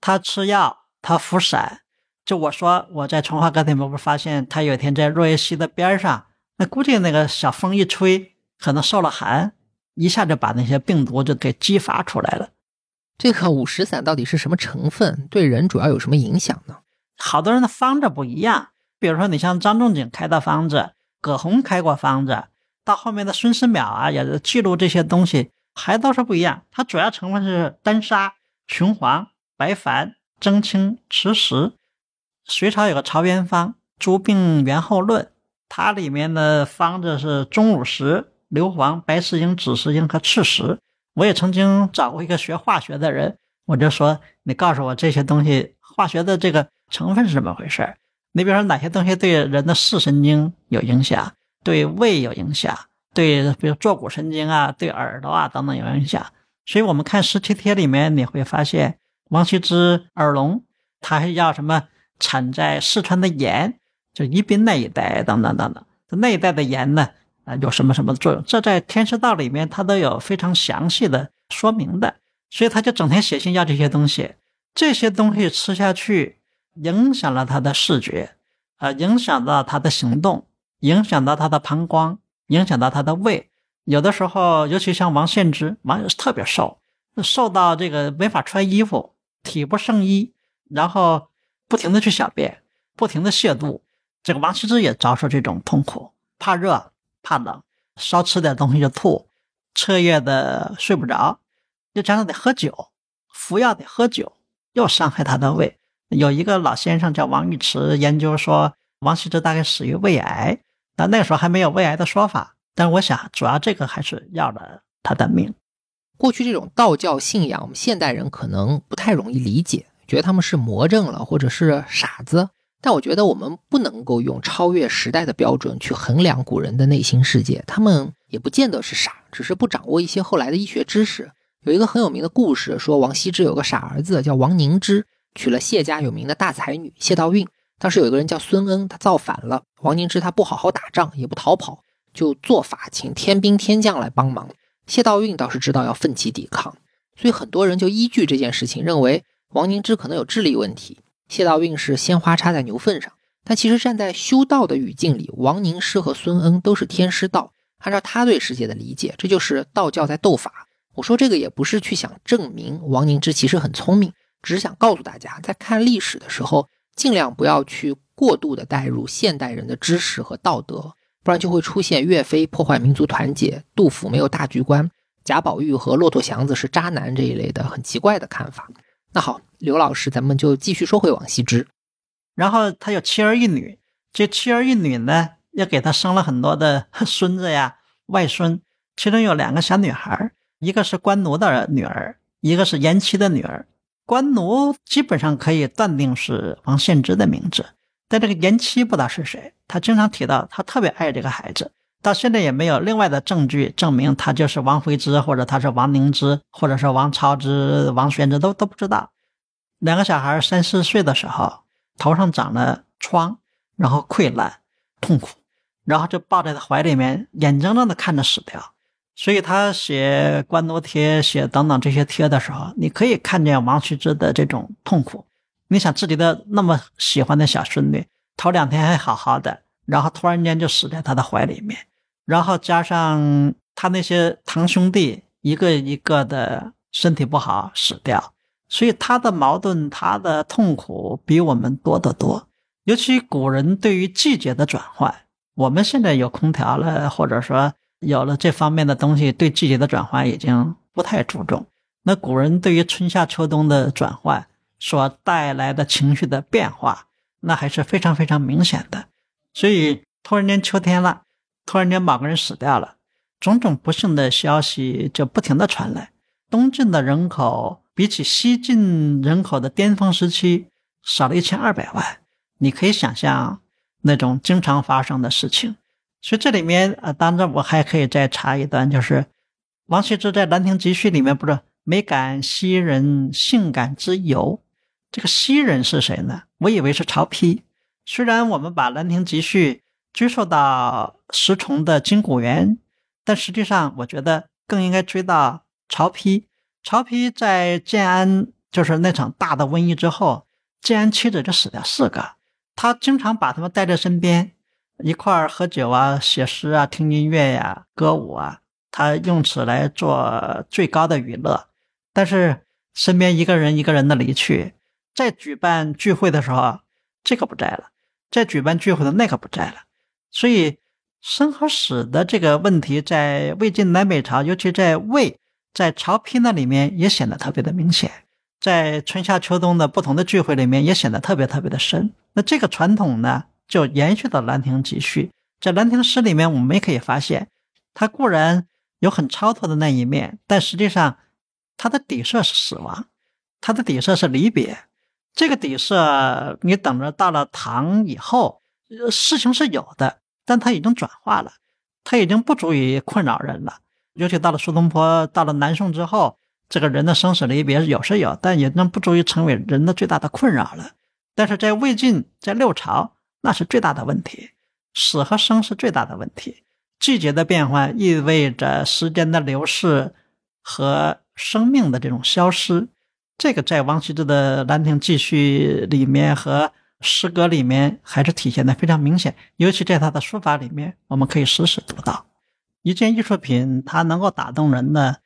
B: 他吃药，他服散。就我说我在从化歌厅，不是发现他有一天在若叶溪的边上，那估计那个小风一吹，可能受了寒，一下就把那些病毒就给激发出来了。
A: 这个五石散到底是什么成分？对人主要有什么影响呢？
B: 好多人的方子不一样，比如说你像张仲景开的方子，葛洪开过方子，到后面的孙思邈啊，也是记录这些东西，还都是不一样。它主要成分是丹砂、雄黄、白矾、蒸青、磁石。隋朝有个曹元方《诸病源候论》，它里面的方子是钟乳石、硫磺、白石英、紫石英和赤石。我也曾经找过一个学化学的人，我就说：“你告诉我这些东西化学的这个成分是怎么回事？你比如说哪些东西对人的视神经有影响，对胃有影响，对比如坐骨神经啊，对耳朵啊等等有影响。所以我们看十七帖里面，你会发现王羲之耳聋，他还要什么产在四川的盐，就宜宾那一带等等等等，那一带的盐呢？”啊，有什么什么作用？这在天师道里面，他都有非常详细的说明的。所以他就整天写信要这些东西，这些东西吃下去，影响了他的视觉，啊，影响到他的行动，影响到他的膀胱，影响到他的胃。有的时候，尤其像王献之，王特别瘦，瘦到这个没法穿衣服，体不胜衣，然后不停的去小便，不停的泻肚。这个王羲之也遭受这种痛苦，怕热。怕冷，少吃点东西就吐，彻夜的睡不着，又加上得喝酒，服药得喝酒，又伤害他的胃。有一个老先生叫王玉池，研究说王羲之大概死于胃癌，但那个时候还没有胃癌的说法。但是我想，主要这个还是要了他的命。
A: 过去这种道教信仰，我们现代人可能不太容易理解，觉得他们是魔怔了，或者是傻子。但我觉得我们不能够用超越时代的标准去衡量古人的内心世界，他们也不见得是傻，只是不掌握一些后来的医学知识。有一个很有名的故事，说王羲之有个傻儿子叫王凝之，娶了谢家有名的大才女谢道韫。当时有一个人叫孙恩，他造反了，王凝之他不好好打仗，也不逃跑，就做法请天兵天将来帮忙。谢道韫倒是知道要奋起抵抗，所以很多人就依据这件事情，认为王凝之可能有智力问题。谢道韫是鲜花插在牛粪上，但其实站在修道的语境里，王凝之和孙恩都是天师道。按照他对世界的理解，这就是道教在斗法。我说这个也不是去想证明王凝之其实很聪明，只是想告诉大家，在看历史的时候，尽量不要去过度的带入现代人的知识和道德，不然就会出现岳飞破坏民族团结、杜甫没有大局观、贾宝玉和骆驼祥子是渣男这一类的很奇怪的看法。那好。刘老师，咱们就继续说回王羲之。
B: 然后他有七儿一女，这七儿一女呢，也给他生了很多的孙子呀、外孙。其中有两个小女孩，一个是官奴的女儿，一个是颜妻的女儿。官奴基本上可以断定是王献之的名字，但这个延期不知道是谁，他经常提到他特别爱这个孩子，到现在也没有另外的证据证明他就是王徽之，或者他是王凝之，或者是王超之、王玄之，都都不知道。两个小孩三四岁的时候，头上长了疮，然后溃烂，痛苦，然后就抱在他怀里面，眼睁睁的看着死掉。所以他写官奴帖、写等等这些帖的时候，你可以看见王羲之的这种痛苦。你想自己的那么喜欢的小孙女，头两天还好好的，然后突然间就死在他的怀里面，然后加上他那些堂兄弟一个一个的身体不好死掉，所以他的矛盾、他的痛苦比我们多得多。尤其古人对于季节的转换，我们现在有空调了，或者说有了这方面的东西，对季节的转换已经不太注重。那古人对于春夏秋冬的转换。所带来的情绪的变化，那还是非常非常明显的。所以突然间秋天了，突然间某个人死掉了，种种不幸的消息就不停的传来。东晋的人口比起西晋人口的巅峰时期少了一千二百万，你可以想象那种经常发生的事情。所以这里面啊，当然我还可以再插一段，就是王羲之在《兰亭集序》里面不是“美感昔人性感之由”。这个西人是谁呢？我以为是曹丕。虽然我们把《兰亭集序》追溯到石崇的《金谷园》，但实际上我觉得更应该追到曹丕。曹丕在建安，就是那场大的瘟疫之后，建安妻子就死掉四个，他经常把他们带在身边，一块儿喝酒啊、写诗啊、听音乐呀、歌舞啊，他用此来做最高的娱乐。但是身边一个人一个人的离去。在举办聚会的时候，这个不在了；在举办聚会的那个不在了。所以生和死的这个问题，在魏晋南北朝，尤其在魏，在曹丕那里面也显得特别的明显。在春夏秋冬的不同的聚会里面，也显得特别特别的深。那这个传统呢，就延续到《兰亭集序》。在《兰亭诗》里面，我们也可以发现，它固然有很超脱的那一面，但实际上它的底色是死亡，它的底色是离别。这个底色，你等着到了唐以后，事情是有的，但它已经转化了，它已经不足以困扰人了。尤其到了苏东坡，到了南宋之后，这个人的生死离别有是有，但也能不足以成为人的最大的困扰了。但是在魏晋，在六朝，那是最大的问题，死和生是最大的问题。季节的变换意味着时间的流逝和生命的这种消失。这个在王羲之的《兰亭集序》里面和诗歌里面还是体现的非常明显，尤其在他的书法里面，我们可以时时读到。一件艺术品，它能够打动人的，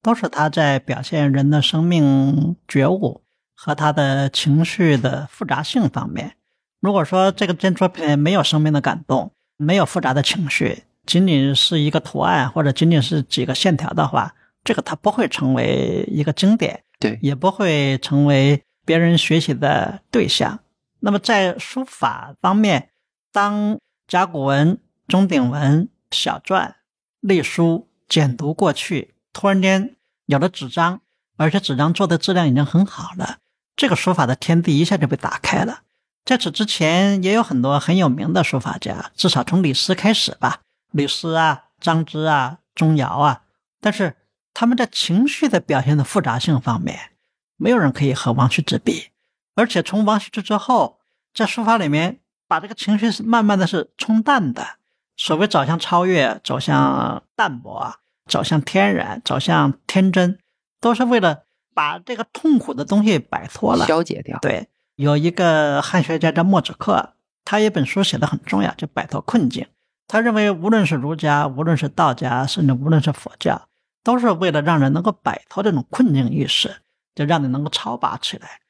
B: 都是他在表现人的生命觉悟和他的情绪的复杂性方面。如果说这个件作品没有生命的感动，没有复杂的情绪，仅仅是一个图案或者仅仅是几个线条的话，这个它不会成为一个经典。
A: 对，
B: 也不会成为别人学习的对象。那么在书法方面，当甲骨文、钟鼎文、小篆、隶书简读过去，突然间有了纸张，而且纸张做的质量已经很好了，这个书法的天地一下就被打开了。在此之前，也有很多很有名的书法家，至少从李斯开始吧，李斯啊、张芝啊、钟繇啊，但是。他们在情绪的表现的复杂性方面，没有人可以和王羲之比。而且从王羲之之后，在书法里面，把这个情绪是慢慢的是冲淡的。所谓走向超越，走向淡泊，走向天然，走向天真，都是为了把这个痛苦的东西摆脱了，
A: 消解掉。
B: 对，有一个汉学家叫墨子克，他一本书写的很重要，就摆脱困境。他认为，无论是儒家，无论是道家，甚至无论是佛教。都是为了让人能够摆脱这种困境意识，就让你能够超拔起来。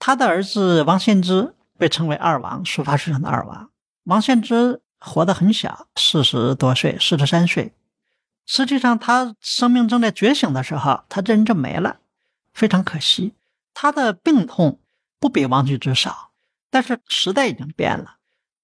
B: 他的儿子王献之被称为二王，书法史上的二王。王献之活得很小，四十多岁，四十三岁。实际上，他生命正在觉醒的时候，他这人就没了，非常可惜。他的病痛不比王羲之少，但是时代已经变了。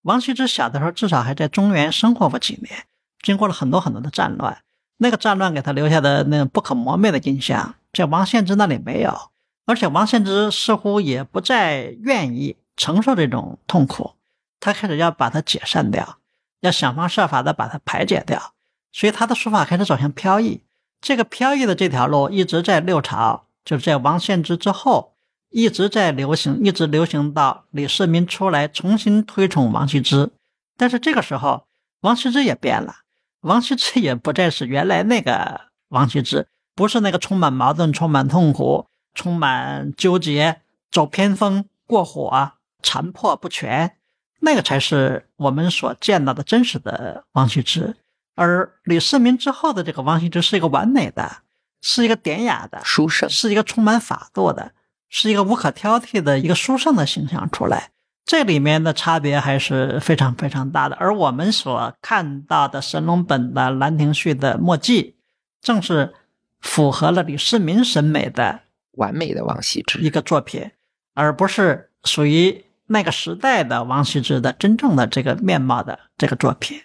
B: 王羲之小的时候，至少还在中原生活过几年，经过了很多很多的战乱。那个战乱给他留下的那不可磨灭的印象，在王献之那里没有，而且王献之似乎也不再愿意承受这种痛苦。他开始要把它解散掉，要想方设法的把它排解掉，所以他的书法开始走向飘逸。这个飘逸的这条路一直在六朝，就是在王献之之后一直在流行，一直流行到李世民出来重新推崇王羲之。但是这个时候，王羲之也变了，王羲之也不再是原来那个王羲之，不是那个充满矛盾、充满痛苦、充满纠结、走偏锋、过火、残破不全，那个才是我们所见到的真实的王羲之。而李世民之后的这个王羲之是一个完美的，是一个典雅的
A: 书圣，
B: 是一个充满法度的，是一个无可挑剔的一个书圣的形象出来。这里面的差别还是非常非常大的。而我们所看到的神龙本的《兰亭序》的墨迹，正是符合了李世民审美的
A: 完美的王羲之
B: 一个作品，而不是属于那个时代的王羲之的真正的这个面貌的这个作品。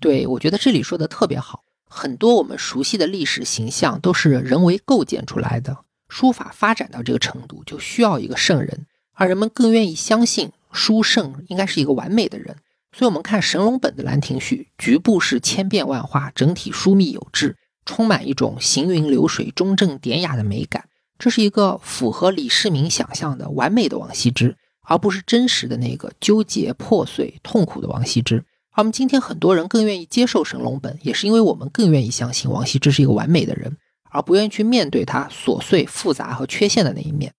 A: 对，我觉得这里说的特别好。很多我们熟悉的历史形象都是人为构建出来的。书法发展到这个程度，就需要一个圣人，而人们更愿意相信书圣应该是一个完美的人。所以，我们看神龙本的《兰亭序》，局部是千变万化，整体疏密有致，充满一种行云流水、中正典雅的美感。这是一个符合李世民想象的完美的王羲之，而不是真实的那个纠结、破碎、痛苦的王羲之。而我们今天很多人更愿意接受神龙本，也是因为我们更愿意相信王羲之是一个完美的人，而不愿意去面对他琐碎、复杂和缺陷的那一面。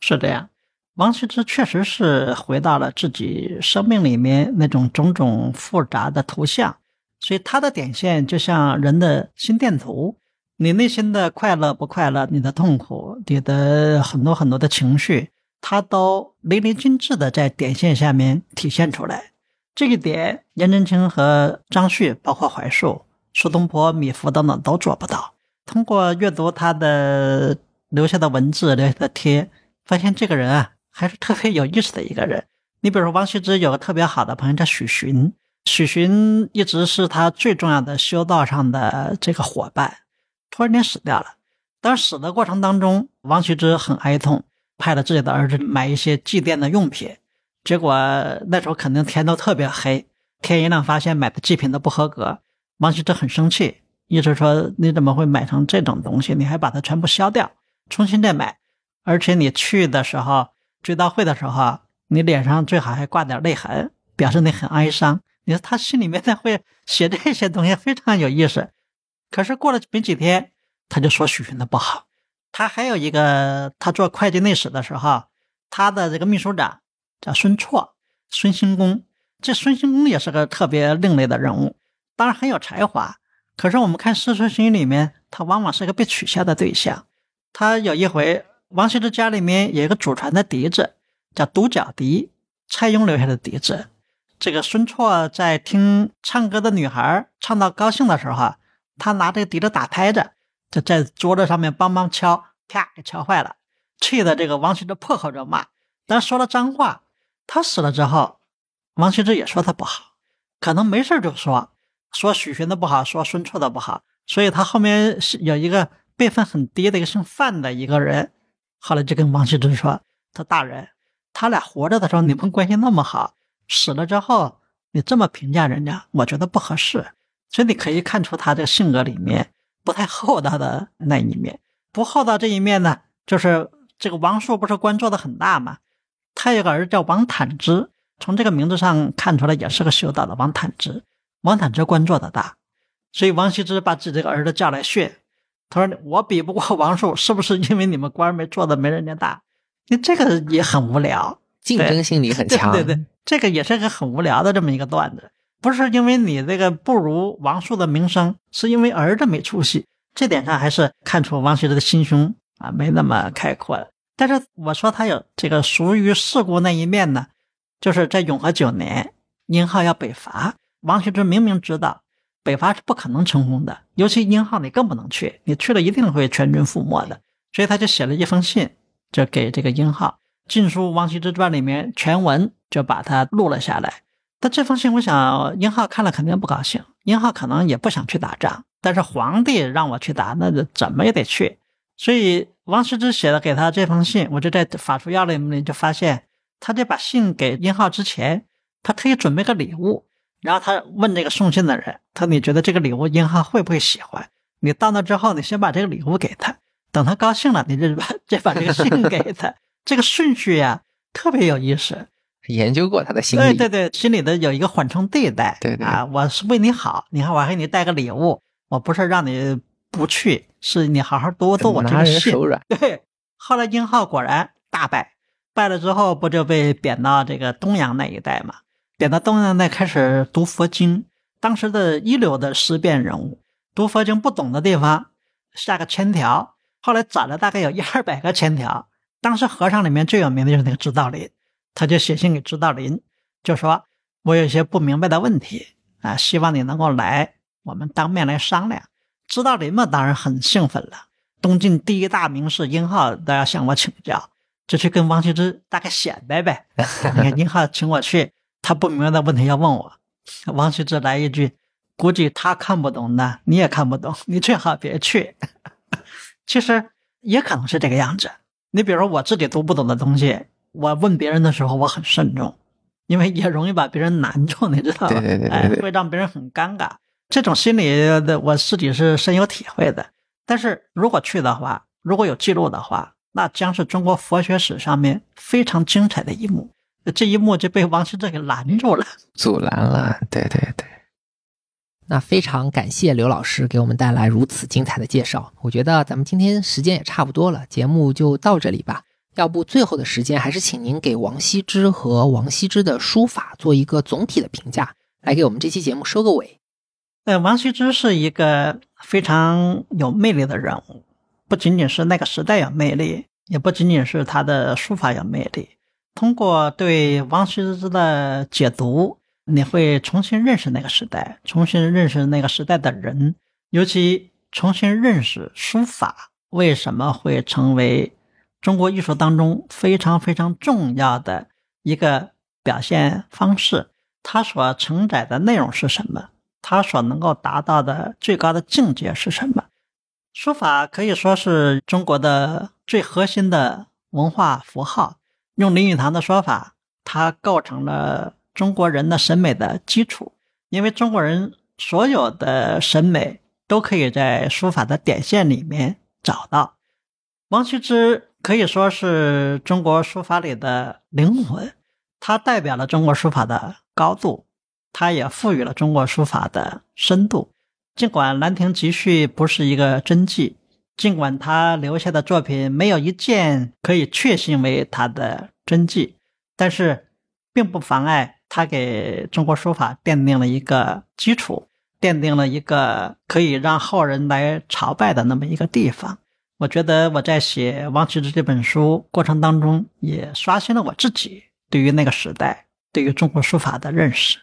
B: 是的呀，王羲之确实是回到了自己生命里面那种种种复杂的图像，所以他的点线就像人的心电图，你内心的快乐不快乐，你的痛苦，你的很多很多的情绪，他都淋漓尽致的在点线下面体现出来。这一点，颜真卿和张旭，包括怀素、苏东坡、米芾等等都做不到。通过阅读他的留下的文字、留下的帖，发现这个人啊，还是特别有意思的一个人。你比如说，王羲之有个特别好的朋友叫许寻，许寻一直是他最重要的修道上的这个伙伴，突然间死掉了。当死的过程当中，王羲之很哀痛，派了自己的儿子买一些祭奠的用品。结果那时候肯定天都特别黑，天一亮发现买的祭品都不合格，王羲之很生气，一直说你怎么会买成这种东西？你还把它全部销掉，重新再买，而且你去的时候追悼会的时候，你脸上最好还挂点泪痕，表示你很哀伤。你说他心里面在会写这些东西非常有意思。可是过了没几天，他就说许寻的不好。他还有一个，他做会计内史的时候，他的这个秘书长。叫孙绰，孙兴公。这孙兴公也是个特别另类的人物，当然很有才华。可是我们看《世说新语》里面，他往往是个被取笑的对象。他有一回，王羲之家里面有一个祖传的笛子，叫独角笛，蔡邕留下的笛子。这个孙绰在听唱歌的女孩唱到高兴的时候，他拿这个笛子打拍子，就在桌子上面梆梆敲，啪给敲坏了，气得这个王羲之破口就骂，但说了脏话。他死了之后，王羲之也说他不好，可能没事就说说许寻的不好，说孙绰的不好，所以他后面是有一个辈分很低的一个姓范的一个人，后来就跟王羲之说：“他大人，他俩活着的时候你们关系那么好，死了之后你这么评价人家，我觉得不合适。所以你可以看出他这个性格里面不太厚道的那一面。不厚道这一面呢，就是这个王朔不是官做的很大吗？”他有个儿子叫王坦之，从这个名字上看出来也是个修道的王坦之。王坦之官做的大，所以王羲之把自己这个儿子叫来训。他说：“我比不过王树，是不是因为你们官没做的没人家大？你这个也很无聊，
A: 竞争心理很强。
B: 对对，这个也是个很无聊的这么一个段子。不是因为你这个不如王树的名声，是因为儿子没出息。这点上还是看出王羲之的心胸啊，没那么开阔。”但是我说他有这个熟于世故那一面呢，就是在永和九年，宁浩要北伐，王羲之明明知道北伐是不可能成功的，尤其殷浩你更不能去，你去了一定会全军覆没的，所以他就写了一封信，就给这个殷浩，《晋书·王羲之传》里面全文就把它录了下来。但这封信，我想殷浩看了肯定不高兴，殷浩可能也不想去打仗，但是皇帝让我去打，那就怎么也得去。所以王羲之写的给他这封信，我就在《法书要》里面就发现，他在把信给殷浩之前，他特意准备个礼物，然后他问这个送信的人，他说你觉得这个礼物英浩会不会喜欢？你到那之后，你先把这个礼物给他，等他高兴了，你就把再把这个信给他。这个顺序呀，特别有意思。
A: 研究过他的心理，
B: 对对对，心里的有一个缓冲地带。
A: 对对
B: 啊，我是为你好，你看我还给你带个礼物，我不是让你不去，是你好好读读我这个信。
A: 手软。
B: 对，后来殷浩果然大败，败了之后不就被贬到这个东阳那一带嘛？贬到东阳那开始读佛经，当时的一流的思辨人物，读佛经不懂的地方下个千条，后来攒了大概有一二百个千条。当时和尚里面最有名的就是那个知道林。他就写信给知道林，就说：“我有些不明白的问题啊，希望你能够来，我们当面来商量。”知道林嘛，当然很兴奋了。东晋第一大名士殷浩都要向我请教，就去跟王羲之大概显摆呗。你看殷浩请我去，他不明白的问题要问我，王羲之来一句：“估计他看不懂的，你也看不懂，你最好别去。”其实也可能是这个样子。你比如说我自己读不懂的东西。我问别人的时候，我很慎重，因为也容易把别人难住，你知道
A: 吧？对对对对对，
B: 会让别人很尴尬。这种心理的，我自己是深有体会的。但是如果去的话，如果有记录的话，那将是中国佛学史上面非常精彩的一幕。这一幕就被王羲之给拦住了，
A: 阻拦了。对对对。那非常感谢刘老师给我们带来如此精彩的介绍。我觉得咱们今天时间也差不多了，节目就到这里吧。要不最后的时间，还是请您给王羲之和王羲之的书法做一个总体的评价，来给我们这期节目收个尾。
B: 呃，王羲之是一个非常有魅力的人物，不仅仅是那个时代有魅力，也不仅仅是他的书法有魅力。通过对王羲之的解读，你会重新认识那个时代，重新认识那个时代的人，尤其重新认识书法为什么会成为。中国艺术当中非常非常重要的一个表现方式，它所承载的内容是什么？它所能够达到的最高的境界是什么？书法可以说是中国的最核心的文化符号。用林语堂的说法，它构成了中国人的审美的基础。因为中国人所有的审美都可以在书法的点线里面找到。王羲之。可以说是中国书法里的灵魂，它代表了中国书法的高度，它也赋予了中国书法的深度。尽管《兰亭集序》不是一个真迹，尽管他留下的作品没有一件可以确信为他的真迹，但是并不妨碍他给中国书法奠定了一个基础，奠定了一个可以让后人来朝拜的那么一个地方。我觉得我在写王羲之这本书过程当中，也刷新了我自己对于那个时代、对于中国书法的认识。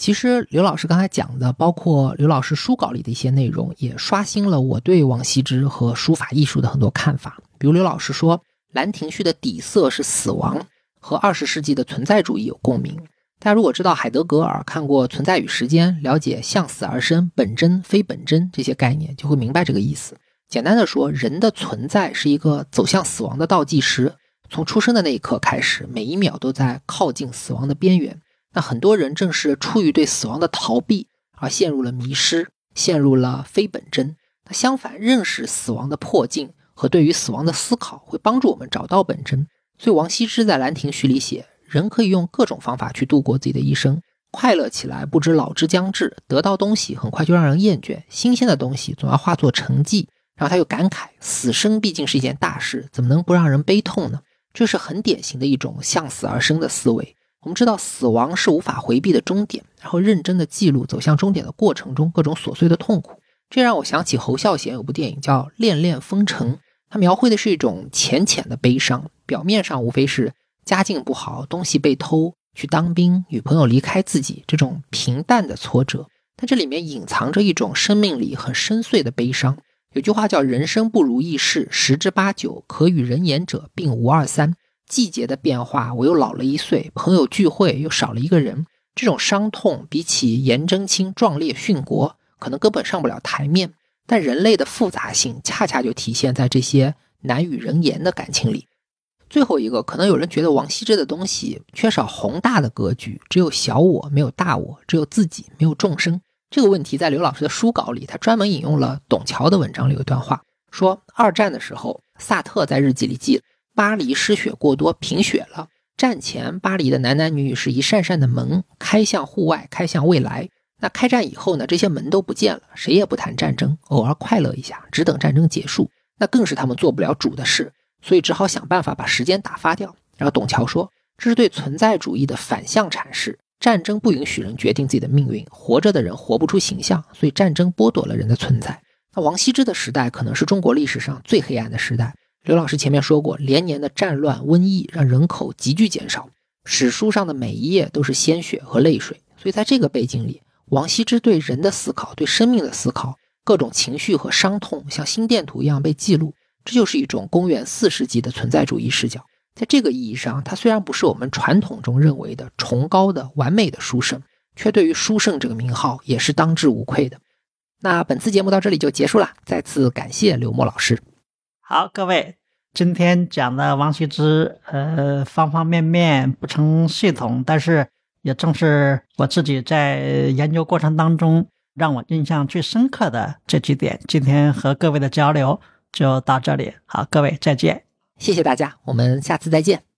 A: 其实刘老师刚才讲的，包括刘老师书稿里的一些内容，也刷新了我对王羲之和书法艺术的很多看法。比如刘老师说，《兰亭序》的底色是死亡，和二十世纪的存在主义有共鸣。大家如果知道海德格尔，看过《存在与时间》，了解向死而生、本真非本真这些概念，就会明白这个意思。简单的说，人的存在是一个走向死亡的倒计时，从出生的那一刻开始，每一秒都在靠近死亡的边缘。那很多人正是出于对死亡的逃避而陷入了迷失，陷入了非本真。那相反，认识死亡的破镜和对于死亡的思考，会帮助我们找到本真。所以，王羲之在《兰亭序》里写，人可以用各种方法去度过自己的一生，快乐起来不知老之将至，得到东西很快就让人厌倦，新鲜的东西总要化作沉寂。然后他又感慨，死生毕竟是一件大事，怎么能不让人悲痛呢？这是很典型的一种向死而生的思维。我们知道死亡是无法回避的终点，然后认真的记录走向终点的过程中各种琐碎的痛苦。这让我想起侯孝贤有部电影叫《恋恋风尘》，它描绘的是一种浅浅的悲伤，表面上无非是家境不好、东西被偷、去当兵、女朋友离开自己这种平淡的挫折，但这里面隐藏着一种生命里很深邃的悲伤。有句话叫“人生不如意事十之八九，可与人言者并无二三”。季节的变化，我又老了一岁；朋友聚会又少了一个人。这种伤痛，比起颜真卿壮烈殉国，可能根本上不了台面。但人类的复杂性，恰恰就体现在这些难与人言的感情里。最后一个，可能有人觉得王羲之的东西缺少宏大的格局，只有小我没有大我，只有自己没有众生。这个问题在刘老师的书稿里，他专门引用了董桥的文章里有一段话，说二战的时候，萨特在日记里记，巴黎失血过多，贫血了。战前，巴黎的男男女女是一扇扇的门，开向户外，开向未来。那开战以后呢？这些门都不见了，谁也不谈战争，偶尔快乐一下，只等战争结束。那更是他们做不了主的事，所以只好想办法把时间打发掉。然后董桥说，这是对存在主义的反向阐释。战争不允许人决定自己的命运，活着的人活不出形象，所以战争剥夺了人的存在。那王羲之的时代可能是中国历史上最黑暗的时代。刘老师前面说过，连年的战乱、瘟疫让人口急剧减少，史书上的每一页都是鲜血和泪水。所以在这个背景里，王羲之对人的思考、对生命的思考、各种情绪和伤痛，像心电图一样被记录，这就是一种公元四世纪的存在主义视角。在这个意义上，他虽然不是我们传统中认为的崇高的、完美的书圣，却对于书圣这个名号也是当之无愧的。那本次节目到这里就结束了，再次感谢刘墨老师。
B: 好，各位，今天讲的王羲之，呃，方方面面不成系统，但是也正是我自己在研究过程当中让我印象最深刻的这几点。今天和各位的交流就到这里，好，各位再见。
A: 谢谢大家，我们下次再见。